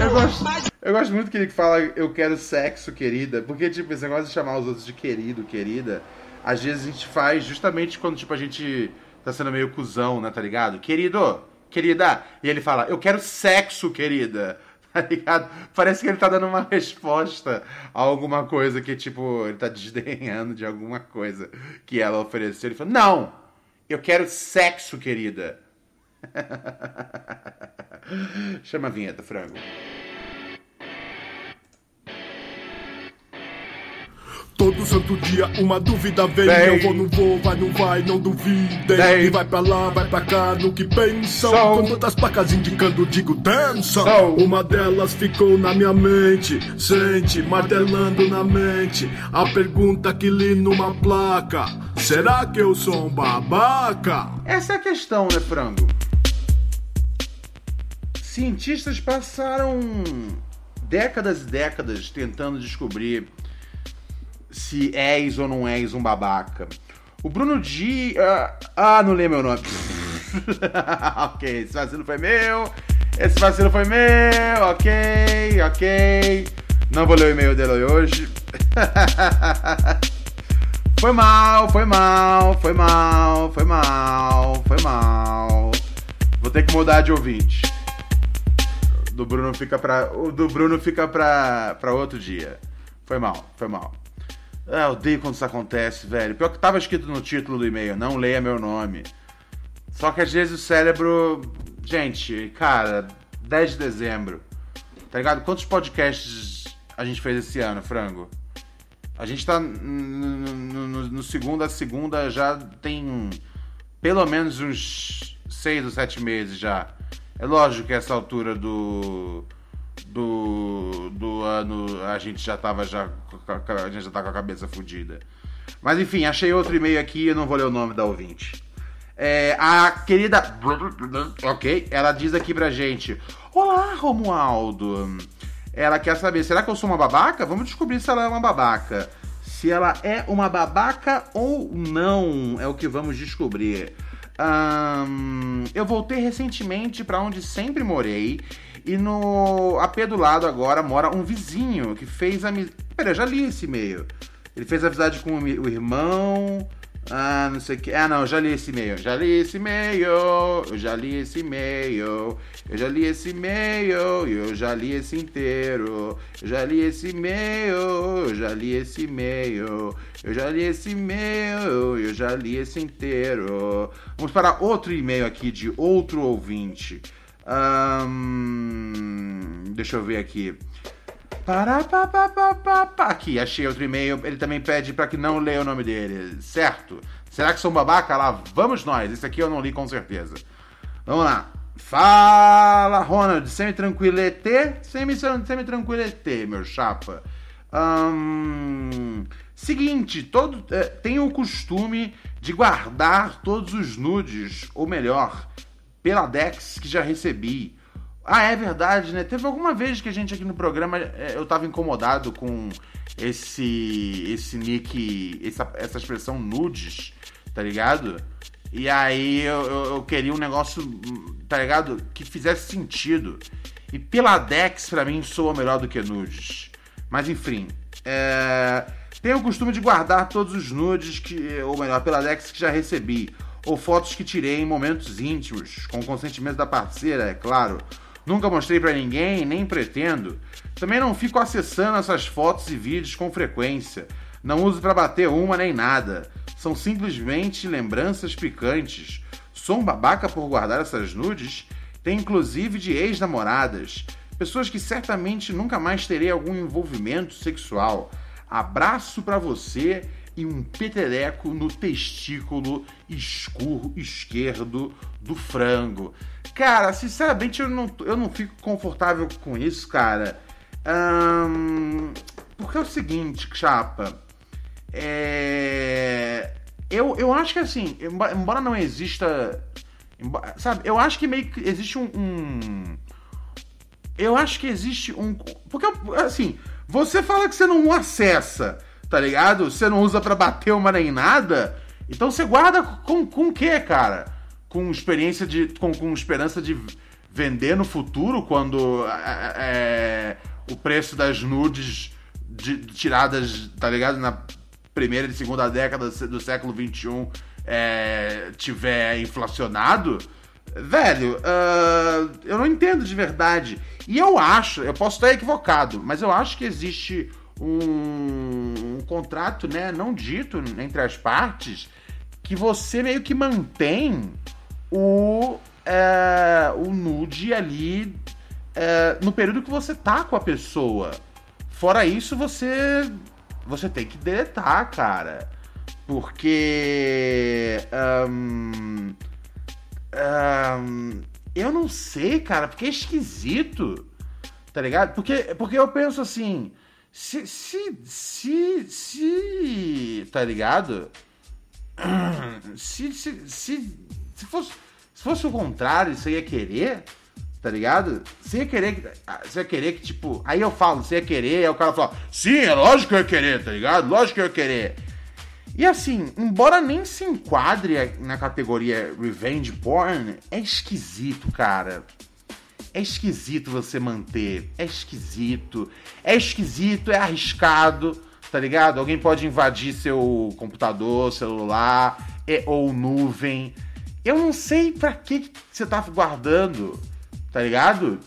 Eu gosto, eu gosto muito que ele fala eu quero sexo, querida, porque, tipo, esse negócio de chamar os outros de querido, querida, às vezes a gente faz justamente quando, tipo, a gente tá sendo meio cuzão, né, tá ligado? Querido, querida, e ele fala eu quero sexo, querida, tá ligado? Parece que ele tá dando uma resposta a alguma coisa que, tipo, ele tá desdenhando de alguma coisa que ela ofereceu. Ele fala, não, eu quero sexo, querida. Chama a vinheta, frango. Todo santo dia uma dúvida vem. Vem. Eu vou, não vou, vai, não vai, não duvidem. Vem. E vai pra lá, vai pra cá, no que pensam. São. Com todas as placas indicando, digo, dança. São. Uma delas ficou na minha mente. Sente, martelando na mente. A pergunta que li numa placa: Será que eu sou um babaca? Essa é a questão, né, frango? Cientistas passaram décadas e décadas tentando descobrir se és ou não és um babaca. O Bruno Di. ah, ah, não lembro meu nome. ok, esse vacilo foi meu. Esse vacilo foi meu. Ok, ok. Não vou ler o e-mail dele hoje. Foi mal, foi mal, foi mal, foi mal, foi mal. Vou ter que mudar de ouvinte. Do Bruno fica pra. O do Bruno fica pra, pra outro dia. Foi mal, foi mal. Ah, odeio quando isso acontece, velho. Pior que tava escrito no título do e-mail, não leia meu nome. Só que às vezes o cérebro. Gente, cara, 10 de dezembro. Tá ligado? Quantos podcasts a gente fez esse ano, frango? A gente tá no, no, no- segunda a segunda já tem pelo menos uns seis ou sete meses já. É lógico que essa altura do do, do ano a gente já tava já a- gente já tá com a cabeça fodida. Mas enfim, achei outro e-mail aqui, eu não vou ler o nome da ouvinte. É, a querida. Ok, ela diz aqui pra gente: Olá, Romualdo. Ela quer saber: será que eu sou uma babaca? Vamos descobrir se ela é uma babaca. Se ela é uma babaca ou não, é o que vamos descobrir. Eu voltei recentemente pra onde sempre morei. E no AP do lado agora mora um vizinho que fez amizade. Pera, já li esse e-mail. Ele fez amizade com o irmão. Ah, não sei o que. Ah, não, já li esse e-mail. Já li esse e-mail. Eu já li esse e-mail. Eu já li esse e-mail. e Eu já li esse inteiro. Eu já li esse e-mail. Eu já li esse e-mail. Eu já li esse e-mail. Eu já li esse inteiro. Vamos para outro e-mail aqui de outro ouvinte. Ahn, deixa eu ver aqui. Aqui, achei outro e-mail. Ele também pede para que não leia o nome dele, certo? Será que sou um babaca? Lá vamos nós. Esse aqui eu não li com certeza. Vamos lá. Fala, Ronald. Semi-tranquilete? Semi- Semi-tranquilete, meu chapa. Seguinte, todo, é, tenho o costume de guardar todos os nudes, ou melhor, pela Dex que já recebi. Ah, é verdade, né? Teve alguma vez que a gente aqui no programa é, eu tava incomodado com esse esse nick, essa, essa expressão nudes, tá ligado? E aí eu, eu, eu queria um negócio, tá ligado? Que fizesse sentido. E pela Dex, pra mim, soa melhor do que nudes. Mas enfim, é... tenho o costume de guardar todos os nudes, que, ou melhor, pela Dex que já recebi. Ou fotos que tirei em momentos íntimos, com consentimento da parceira, é claro. Nunca mostrei pra ninguém, nem pretendo. Também não fico acessando essas fotos e vídeos com frequência. Não uso pra bater uma nem nada. São simplesmente lembranças picantes. Sou um babaca por guardar essas nudes? Tem inclusive de ex-namoradas. Pessoas que certamente nunca mais terei algum envolvimento sexual. Abraço pra você e um petereco no testículo escuro esquerdo do frango. Cara, sinceramente eu não, eu não fico confortável com isso, cara. Porque é o seguinte, chapa. É... Eu, eu acho que assim, embo- embora não exista. embo- Sabe, eu acho que meio que existe um. um- eu acho que existe um. Porque, assim, você fala que você não acessa, tá ligado? Você não usa pra bater uma nem nada. Então você guarda com, com o quê, cara? Com experiência de. Com, com esperança de vender no futuro quando é, é, o preço das nudes de- tiradas, tá ligado? Na primeira e segunda década do século XXI é, tiver inflacionado. Velho, ah, eu não entendo de verdade. E eu acho, eu posso estar equivocado, mas eu acho que existe um, um contrato, né, não dito entre as partes, que você meio que mantém o, é, o nude ali é, no período que você tá com a pessoa. Fora isso, você você tem que deletar, cara. Porque. ahn, ahn, eu não sei, cara, porque é esquisito. Tá ligado? Porque, porque eu penso assim. Se. Se. Se. se tá ligado? Se. Se. Se, se fosse. Se fosse o contrário, você ia querer. Tá ligado? Você ia querer que. ah, Você ia querer que, tipo. Aí eu falo, você ia querer, aí o cara fala, sim, é lógico que eu ia querer, tá ligado? Lógico que eu ia querer. E assim, embora nem se enquadre na categoria revenge porn, é esquisito, cara. É esquisito você manter. É esquisito. É esquisito, é arriscado, tá ligado? Alguém pode invadir seu computador, celular, é, ou nuvem. Eu não sei pra que que você tá guardando, tá ligado?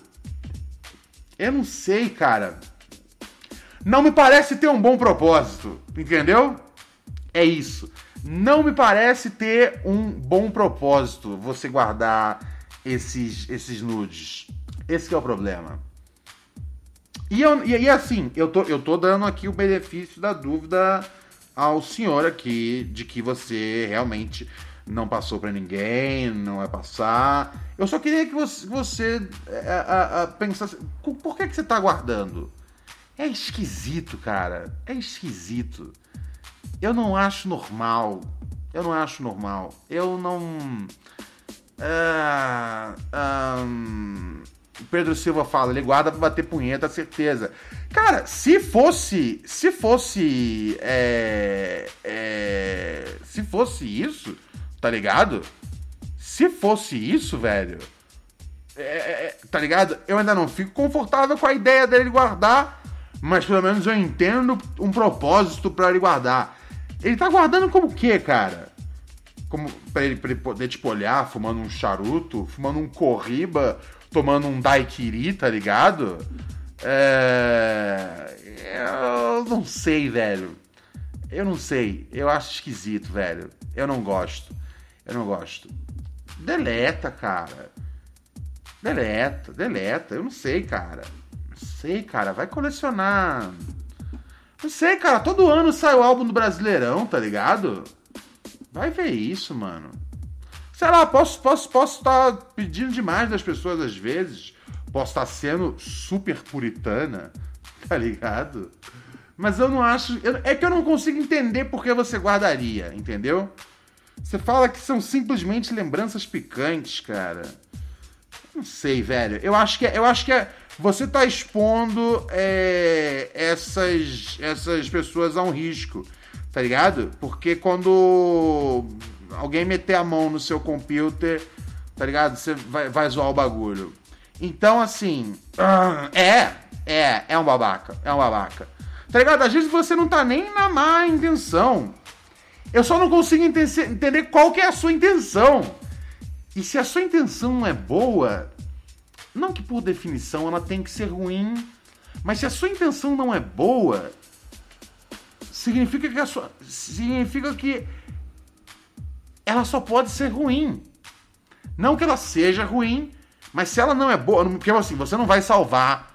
Eu não sei, cara. Não me parece ter um bom propósito, entendeu? É isso. Não me parece ter um bom propósito você guardar esses, esses nudes. Esse é o problema. E, eu, e, e assim, eu tô, eu tô dando aqui o benefício da dúvida ao senhor aqui de que você realmente não passou pra ninguém, não vai passar. Eu só queria que você, você é, a- a- pensasse, cu- por que, que você tá guardando? É esquisito, cara. É esquisito. Eu não acho normal. Eu não acho normal. Eu não. Ah, ahn, o Pedro Silva fala, ele guarda pra bater punheta, certeza. Cara, se fosse. Se fosse. é, é, se fosse isso, tá ligado? Se fosse isso, velho. é, é, tá ligado? Eu ainda não fico confortável com a ideia dele guardar, mas pelo menos eu entendo um propósito pra ele guardar. Ele tá guardando como o quê, cara? Como pra ele, pra ele poder te olhar fumando um charuto, fumando um corriba, tomando um daiquiri, tá ligado? É... Eu não sei, velho. Eu não sei. Eu acho esquisito, velho. Eu não gosto. Eu não gosto. Deleta, cara. Deleta, deleta. Eu não sei, cara. Não sei, cara. Vai colecionar. Não sei, cara. Todo ano sai o álbum do Brasileirão, tá ligado? Vai ver isso, mano. Sei lá, posso posso posso estar pedindo demais das pessoas às vezes. Posso estar sendo super puritana, tá ligado? Mas eu não acho. eu- é que eu não consigo entender por que você guardaria, entendeu? Você fala que são simplesmente lembranças picantes, cara. Não sei, velho. Eu acho que é, eu acho que é, você tá expondo é, essas essas pessoas a um risco, tá ligado? Porque quando alguém meter a mão no seu computer, tá ligado? Você vai, vai zoar o bagulho. Então, assim, é, é, é um babaca, é um babaca. Tá ligado? Às vezes você não tá nem na má intenção. Eu só não consigo ente- entender qual que é a sua intenção. E se a sua intenção não é boa, não que por definição ela tem que ser ruim, mas se a sua intenção não é boa, significa que sua significa que ela só pode ser ruim. Não que ela seja ruim, mas se ela não é boa, porque assim, você não vai salvar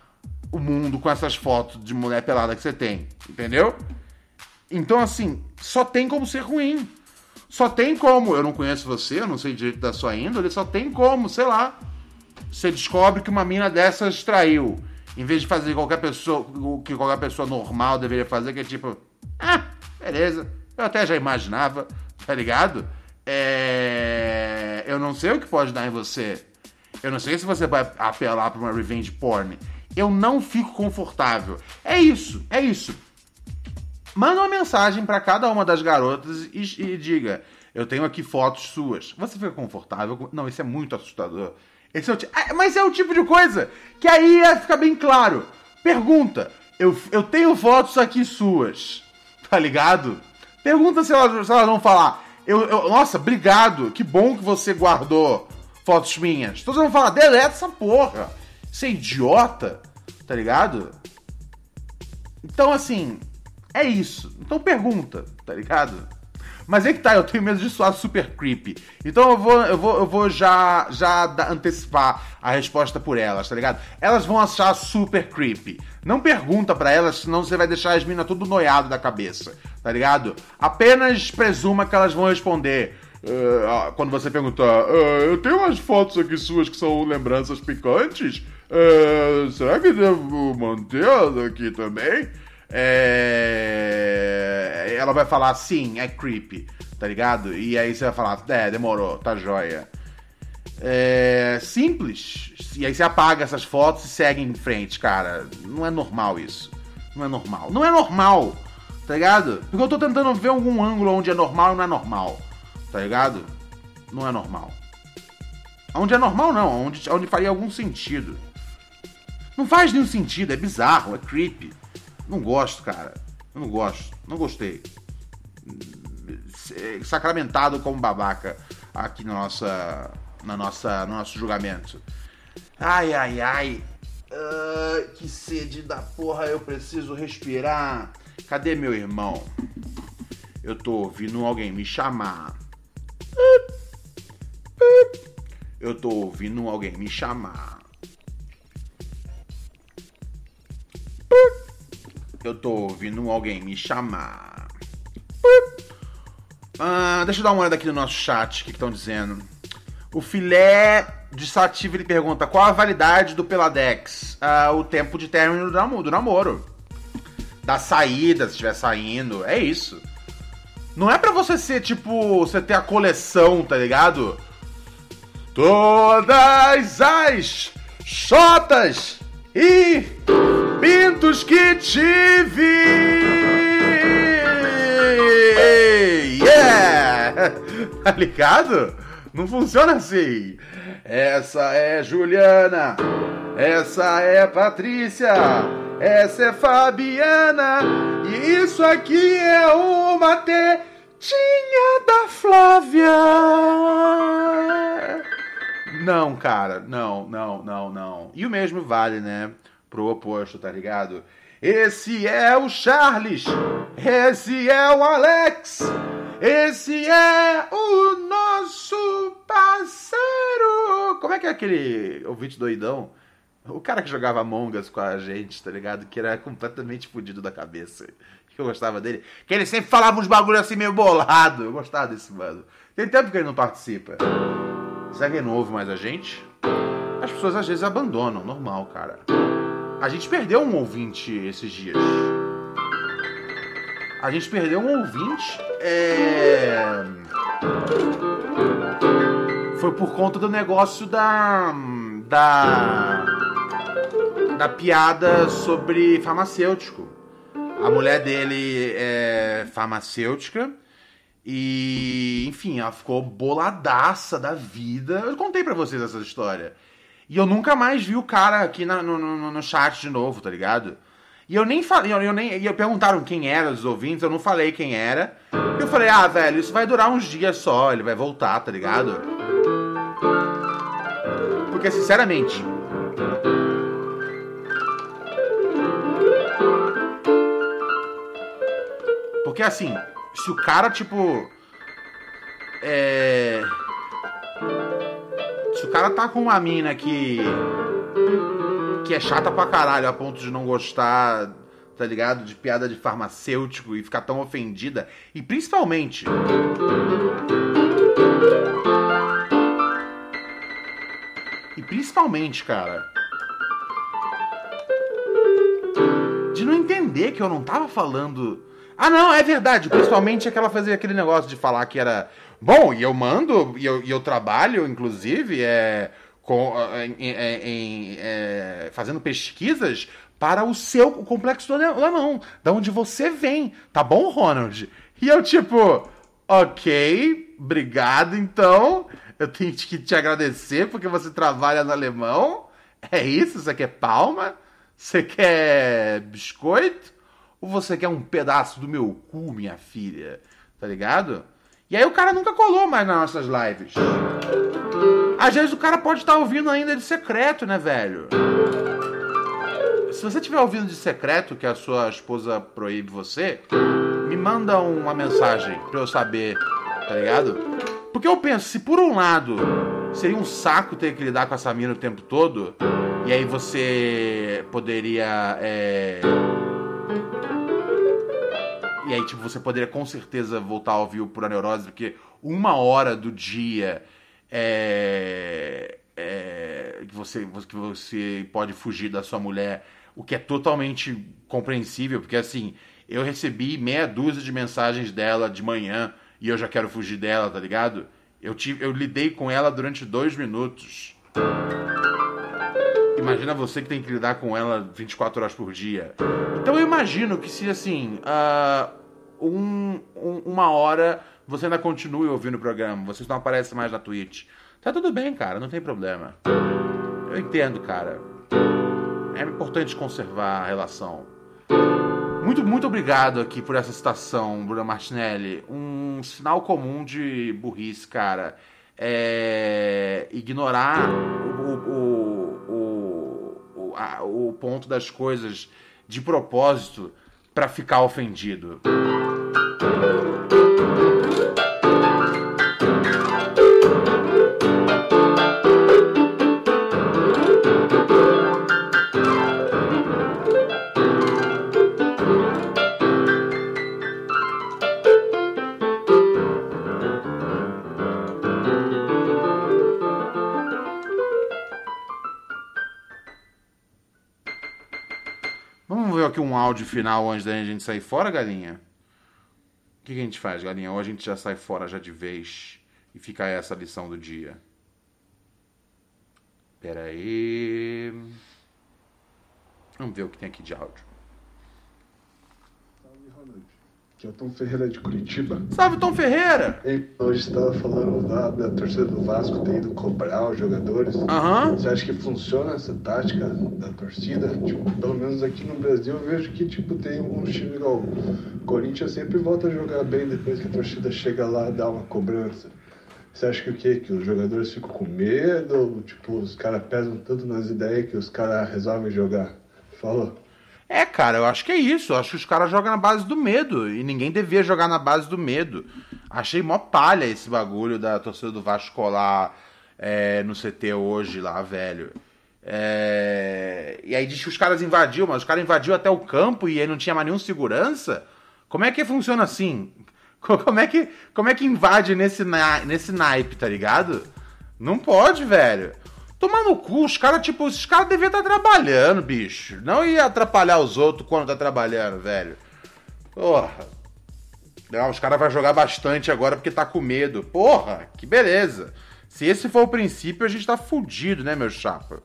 o mundo com essas fotos de mulher pelada que você tem, entendeu? Então assim, só tem como ser ruim. Só tem como, eu não conheço você, eu não sei direito da sua índole, só tem como, sei lá. Você descobre que uma mina dessas traiu. Em vez de fazer qualquer pessoa, o que qualquer pessoa normal deveria fazer, que é tipo, ah, beleza, eu até já imaginava, Tá ligado? É... Eu não sei o que pode dar em você. Eu não sei se você vai apelar pra uma revenge porn. Eu não fico confortável. É isso, é isso. Manda uma mensagem para cada uma das garotas e, e, diga: Eu tenho aqui fotos suas. Você fica confortável? Não, isso é muito assustador. Esse é o ah, mas é o tipo de coisa que aí fica bem claro. Pergunta: eu, eu tenho fotos aqui suas. Tá ligado? Pergunta se elas, se elas vão falar. Eu, eu, nossa, obrigado. Que bom que você guardou fotos minhas. Todos vão falar: deleta essa porra. Você é idiota. Tá ligado? Então, assim, é isso. Então pergunta, tá ligado? Mas é que tá, eu tenho medo de soar super creepy. Então eu vou, eu vou, eu vou já, já antecipar a resposta por elas, tá ligado? Elas vão achar super creepy. Não pergunta para elas, senão você vai deixar as minas tudo noiado da cabeça, tá ligado? Apenas presuma que elas vão responder. Uh, quando você perguntar, uh, eu tenho umas fotos aqui suas que são lembranças picantes. Uh, será que devo mantê-las aqui também? É... ela vai falar sim, é creepy, tá ligado? E aí você vai falar, é, demorou, tá joia. É simples. E aí você apaga essas fotos e segue em frente, cara. Não é normal isso. Não é normal. Não é normal, tá ligado? Porque eu tô tentando ver algum ângulo onde é normal e não é normal, tá ligado? Não é normal. Onde é normal, não. Onde, onde faria algum sentido. Não faz nenhum sentido, é bizarro, é creepy. Não gosto, cara. Eu não gosto. Não gostei. Sacramentado como babaca aqui na nossa, na nossa, no nosso julgamento. Ai, ai, ai. Uh, que sede da porra, eu preciso respirar. Cadê meu irmão? Eu tô ouvindo alguém me chamar. Eu tô ouvindo alguém me chamar. Eu tô ouvindo alguém me chamar. Ah, deixa eu dar uma olhada aqui no nosso chat, o que estão dizendo. O filé de Sativa ele pergunta qual a validade do Peladex? Ah, o tempo de término do namoro. Da saída, se estiver saindo. É isso. Não é para você ser tipo. Você ter a coleção, tá ligado? Todas as chotas e pintos que tive. Yeah! Tá ligado? Não funciona assim. Essa é Juliana. Essa é Patrícia. Essa é Fabiana. E isso aqui é uma tetinha da Flávia. Não, cara, não, não, não, não. E o mesmo vale, né? Pro oposto, tá ligado? Esse é o Charles. Esse é o Alex. Esse é o nosso parceiro. Como é que é aquele ouvinte doidão? O cara que jogava Among Us com a gente, tá ligado? Que era completamente fodido da cabeça. Que eu gostava dele. Que ele sempre falava uns bagulho assim meio bolado. Eu gostava desse mano. Tem tempo que ele não participa. Será que ele não ouve mais a gente? As pessoas às vezes abandonam, normal, cara. A gente perdeu um ouvinte esses dias. A gente perdeu um ouvinte. É... Foi por conta do negócio da. Da. Da piada sobre farmacêutico. A mulher dele é farmacêutica e, enfim, ela ficou boladaça da vida. Eu contei para vocês essa história. E eu nunca mais vi o cara aqui na, no, no, no, chat de novo, tá ligado? E eu nem falei, eu, eu nem. E eu perguntaram quem era os ouvintes, eu não falei quem era. E eu falei, ah, velho, isso vai durar uns dias só, ele vai voltar, tá ligado? Porque, sinceramente. Porque assim, se o cara, tipo. É. Cara tá com uma mina que. que é chata pra caralho a ponto de não gostar, tá ligado? De piada de farmacêutico e ficar tão ofendida. E principalmente. E principalmente, cara. De não entender que eu não tava falando Ah, não, é verdade. Principalmente aquela fazia aquele negócio de falar que era. Bom, e eu mando, e eu, e eu trabalho, inclusive, é, com, em, em- em, é, fazendo pesquisas para o seu complexo do alemão, da onde você vem, tá bom, Ronald? E eu, tipo, ok, obrigado, então. Eu tenho que te agradecer porque você trabalha no alemão. É isso? Você quer palma? Você quer biscoito? Ou você quer um pedaço do meu cu, minha filha? Tá ligado? E aí o cara nunca colou mais nas nossas lives. Às vezes o cara pode estar ouvindo ainda de secreto, né, velho? Se você estiver ouvindo de secreto que a sua esposa proíbe você, me manda uma mensagem pra eu saber, tá ligado? Porque eu penso, se por um lado seria um saco ter que lidar com essa mina o tempo todo, e aí você poderia. é, E aí, tipo, você poderia com certeza voltar a ouvir o Pura Neurose, porque uma hora do dia é. é, que, você, que você pode fugir da sua mulher, o que é totalmente compreensível, porque assim, eu recebi meia dúzia de mensagens dela de manhã e eu já quero fugir dela, tá ligado? Eu, tive, eu lidei com ela durante dois minutos. Imagina você que tem que lidar com ela 24 horas por dia. Então eu imagino que se assim, ah, um- um- uma hora você ainda continue ouvindo o programa, você não aparece mais na Twitch. Tá tudo bem, cara, não tem problema. Eu entendo, cara. É importante conservar a relação. Muito, muito obrigado aqui por essa citação, Bruna Martinelli. Um sinal comum de burrice, cara. É ignorar o, o, o, o, o ponto das coisas de propósito pra ficar ofendido. Vamos ver aqui um áudio final antes da gente sair fora, galinha? O que, a gente faz, galinha? Ou a gente já sai fora já de vez e fica essa lição do dia? Pera aí. Vamos ver o que tem aqui de áudio. Que é o Tom Ferreira de Curitiba. Salve, Tom Ferreira! Ei, hoje estava falando lá da torcida do Vasco ter ido cobrar os jogadores. Aham. Você acha que funciona essa tática da torcida? Tipo, pelo menos aqui no Brasil eu vejo que tipo, tem um time igual o Corinthians sempre volta a jogar bem depois que a torcida chega lá e dá uma cobrança. Você acha que o quê? Que os jogadores ficam com medo? Tipo, os caras pesam tanto nas ideias que os caras resolvem jogar? Falou. É, cara, eu acho que é isso. Eu acho que os caras jogam na base do medo. E ninguém devia jogar na base do medo. Achei mó palha esse bagulho da torcida do Vasco colar é, no CT hoje lá, velho. É, E aí diz que os caras invadiu, mas os caras invadiu até o campo e aí não tinha mais nenhum segurança. Como é que funciona assim? Co- Como é que, como é que invade nesse, na... nesse naipe, tá ligado? Não pode, velho. Tomar no cu, os caras, tipo, os caras deviam estar trabalhando, bicho. Não ia atrapalhar os outros quando tá trabalhando, velho. Porra. Não, os caras vão jogar bastante agora porque tá com medo. Porra, que beleza. Se esse for o princípio, a gente tá fudido, né, meu chapa?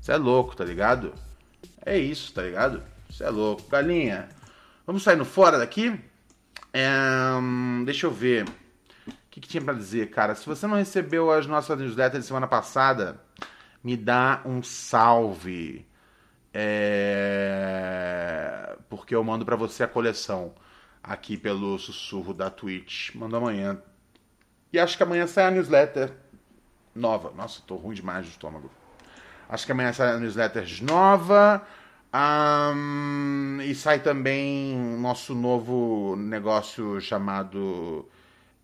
Você é louco, tá ligado? É isso, tá ligado? Você é louco. Galinha, vamos saindo fora daqui? É, hum, deixa eu ver. O que, que tinha pra dizer, cara? Se você não recebeu as nossas newsletters de semana passada, me dá um salve. É, Porque eu mando pra você a coleção aqui pelo sussurro da Twitch. Mando amanhã. E acho que amanhã sai a newsletter nova. Nossa, tô ruim demais do estômago. Acho que amanhã sai a newsletter nova. Ahn, e sai também nosso novo negócio chamado.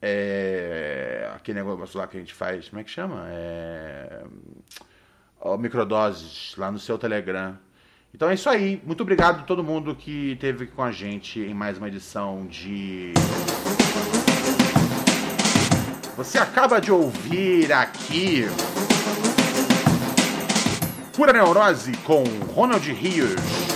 é, aquele negócio lá que a gente faz. Como é que chama? É, microdoses lá no seu Telegram. Então é isso aí. Muito obrigado a todo mundo que esteve com a gente em mais uma edição de. Você acaba de ouvir aqui. Pura Neurose com Ronald Rios.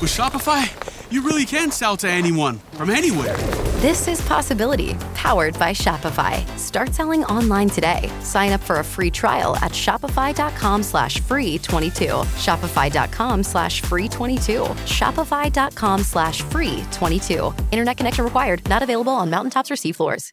With Shopify, you really can sell to anyone from anywhere. This is Possibility, powered by Shopify. Start selling online today. Sign up for a free trial at shopify.com slash free 22. Shopify.com slash free 22. Shopify.com slash free 22. Internet connection required. Not available on mountaintops or seafloors.